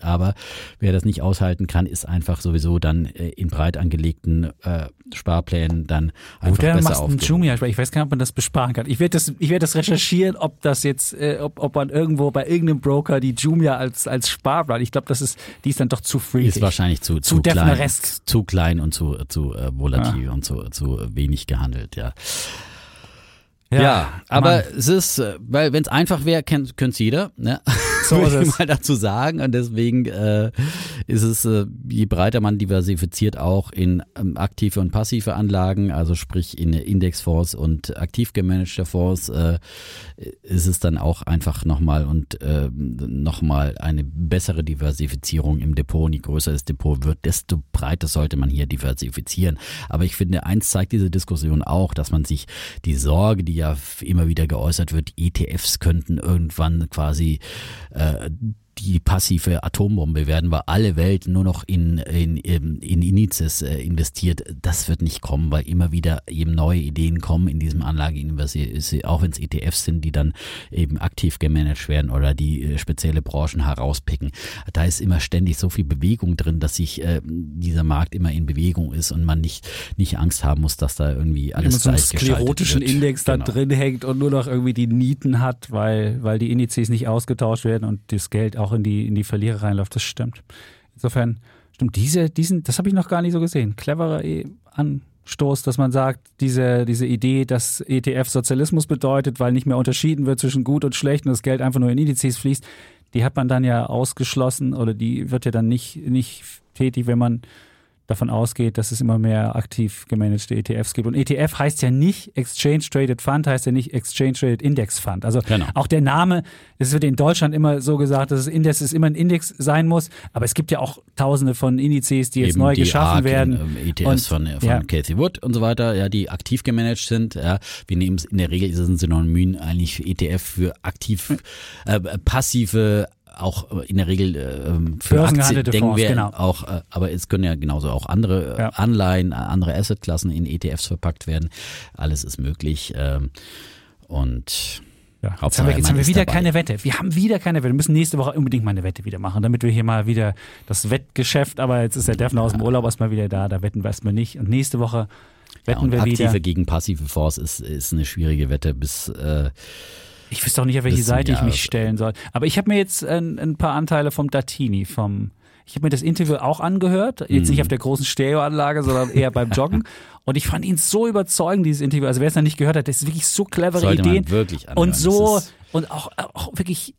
aber wer das nicht aushalten kann, ist einfach sowieso dann äh, in breit angelegten äh, Sparplänen dann einfach Oder besser einen aufgehoben. Jumia, ich weiß gar nicht, ob man das besparen kann. Ich werde das, ich werde das recherchieren, ob das jetzt, äh, ob, ob man irgendwo bei irgendeinem Broker die Jumia als, als Sparplan, ich glaube, das ist, die ist dann doch zu freakig. Ist wahrscheinlich zu, Zu zu, klein, zu klein und zu, zu äh, volatil und zu, zu wenig gehandelt, ja. Ja, aber Mann. es ist, äh, weil wenn es einfach wäre, könnte es jeder, ne? So würde ich mal dazu sagen. Und deswegen äh, ist es, äh, je breiter man diversifiziert, auch in ähm, aktive und passive Anlagen, also sprich in Indexfonds und aktiv gemanagte Fonds, äh, ist es dann auch einfach nochmal und äh, nochmal eine bessere Diversifizierung im Depot. Und je größer das Depot wird, desto breiter sollte man hier diversifizieren. Aber ich finde, eins zeigt diese Diskussion auch, dass man sich die Sorge, die ja immer wieder geäußert wird, ETFs könnten irgendwann quasi äh, die passive Atombombe werden, weil alle Welt nur noch in, in, in Indizes äh, investiert. Das wird nicht kommen, weil immer wieder eben neue Ideen kommen in diesem Anlageinvestition, auch wenn es ETFs sind, die dann eben aktiv gemanagt werden oder die äh, spezielle Branchen herauspicken. Da ist immer ständig so viel Bewegung drin, dass sich äh, dieser Markt immer in Bewegung ist und man nicht, nicht Angst haben muss, dass da irgendwie alles man so einen sklerotischen wird. Index da Genau. drin hängt und nur noch irgendwie die Nieten hat, weil, weil die Indizes nicht ausgetauscht werden und das Geld auch in die, in die Verlierer reinläuft. Das stimmt. Insofern stimmt diese, diesen, das habe ich noch gar nicht so gesehen. Cleverer eh Anstoß, dass man sagt, diese, diese Idee, dass ETF Sozialismus bedeutet, weil nicht mehr unterschieden wird zwischen gut und schlecht und das Geld einfach nur in Indizes fließt, die hat man dann ja ausgeschlossen oder die wird ja dann nicht, nicht tätig, wenn man davon ausgeht, dass es immer mehr aktiv gemanagte ETFs gibt. Und ETF heißt ja nicht Exchange Traded Fund, heißt ja nicht Exchange Traded Index Fund. Also Genau. auch der Name, es wird in Deutschland immer so gesagt, dass es Index ist immer ein Index sein muss, aber es gibt ja auch tausende von Indizes, die jetzt Eben neu die geschaffen ARC, werden. ähm, ETFs Und- von, von ja. Cathy Wood und so weiter, ja, die aktiv gemanagt sind. Ja, wir nehmen es in der Regel ist es ein Synonym eigentlich für ETF für aktiv äh, passive auch äh, in der Regel äh, ähm, für Aktien denken Fonds, wir genau. auch, äh, aber es können ja genauso auch andere äh, Ja. Anleihen, äh, andere Assetklassen in ETFs verpackt werden. Alles ist möglich ähm, und Ja, jetzt haben wir, jetzt haben wir wieder dabei. keine Wette. Wir haben wieder keine Wette. Wir müssen nächste Woche unbedingt mal eine Wette wieder machen, damit wir hier mal wieder das Wettgeschäft, aber jetzt ist der Defner aus dem Urlaub erstmal wieder da, da wetten wir erstmal nicht. Und nächste Woche Ja, wetten und wir aktive wieder. gegen passive Fonds ist, ist eine schwierige Wette bis äh, Ich wüsste auch nicht, auf welche Seite ich mich stellen soll. Aber ich habe mir jetzt ein, ein paar Anteile vom Datini, vom ich habe mir das Interview auch angehört, jetzt Mhm. nicht auf der großen Stereoanlage, sondern eher beim Joggen. Und ich fand ihn so überzeugend, dieses Interview. Also wer es noch nicht gehört hat, das ist wirklich so clevere sollte Ideen. man wirklich anhören. Und so, und auch, auch wirklich,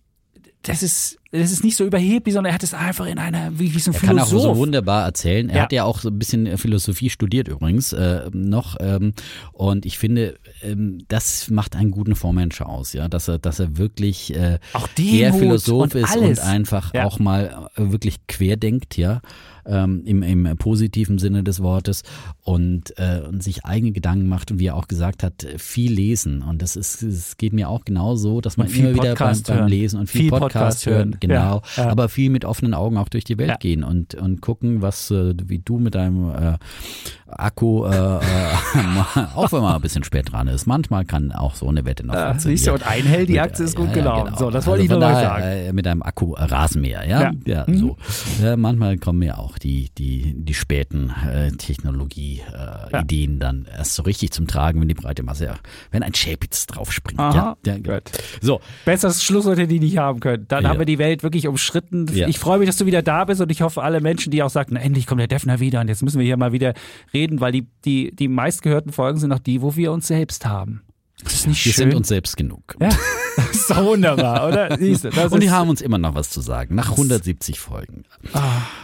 das ist, das ist nicht so überheblich, sondern er hat es einfach in einer, wie, wie so ein Er kann auch Philosoph. so wunderbar erzählen. Er Ja. hat ja auch so ein bisschen Philosophie studiert übrigens äh, noch. Ähm, und ich finde, ähm, das macht einen guten Vormensch aus, ja, dass er, dass er wirklich äh, Auch Demut Philosoph und ist alles. und einfach Ja. auch mal äh, wirklich querdenkt, ja. Ähm, im, im positiven Sinne des Wortes und, äh, und sich eigene Gedanken macht und wie er auch gesagt hat, viel lesen und das ist, es geht mir auch genauso, dass man immer wieder beim, Podcast beim. Lesen und viel, Viel Podcast, Podcast hören, genau, Ja, ja. aber viel mit offenen Augen auch durch die Welt Ja. gehen und, und gucken, was, äh, wie du mit deinem äh, Akku, äh, äh, auch wenn man ein bisschen spät dran ist, manchmal kann auch so eine Wette noch funktionieren. siehst du, und ein Hell, die Aktie ist gut ja, gelaufen. genau. So, das wollte Also ich nur mal daher, sagen. Äh, mit einem Akku Rasenmäher, ja, Ja. ja, Mhm. so. Manchmal kommen mir auch die die die späten äh, Technologie äh, Ja. Dann erst so richtig zum Tragen, wenn die breite Masse, wenn ein Chapitz draufspringt. Aha, ja, ja, gut. So, Besseres Schlusswort hätte ich nicht haben können. Dann Ja. haben wir die Welt wirklich umschritten. Ich freue mich, dass du wieder da bist und ich hoffe, alle Menschen, die auch sagen, na, endlich kommt der Defner wieder und jetzt müssen wir hier mal wieder reden, weil die, die, die meistgehörten Folgen sind auch die, wo wir uns selbst haben. Das ist nicht wir schön. sind uns selbst genug. ja, das ist doch wunderbar, oder? Siehst du, das Und die haben uns immer noch was zu sagen, nach 170 Folgen.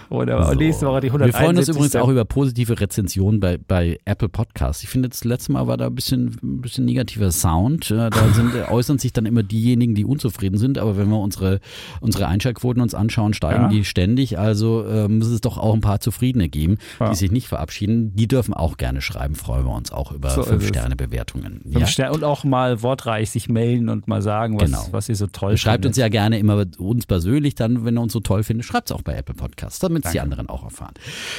wunderbar. Und So. nächste Woche die Wir freuen uns 171. übrigens auch über positive Rezensionen bei, bei Apple Podcasts. Ich finde, das letzte Mal war da ein bisschen, ein bisschen negativer Sound. Äh, Da sind, äußern sich dann immer diejenigen, die unzufrieden sind. Aber wenn wir unsere, unsere Einschaltquoten uns anschauen, steigen Ja. die ständig. Also äh, muss es doch auch ein paar Zufriedene geben, Ja. die sich nicht verabschieden. Die dürfen auch gerne schreiben. Freuen wir uns auch über So ist es. Fünf-Sterne-Bewertungen. Fünf Sterne und auch mal wortreich sich melden und mal sagen, was, Genau. was ihr so toll Schreibt findet. uns ja gerne immer uns persönlich dann, wenn ihr uns so toll findet, schreibt es auch bei Apple Podcasts, damit es die anderen auch erfahren.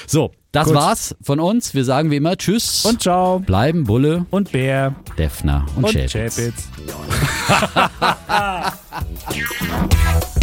So, das Gut. war's von uns. Wir sagen wie immer Tschüss. Und ciao. bleiben Bulle, Und Bär. Defner und, Und Schäpitz. Chapitz.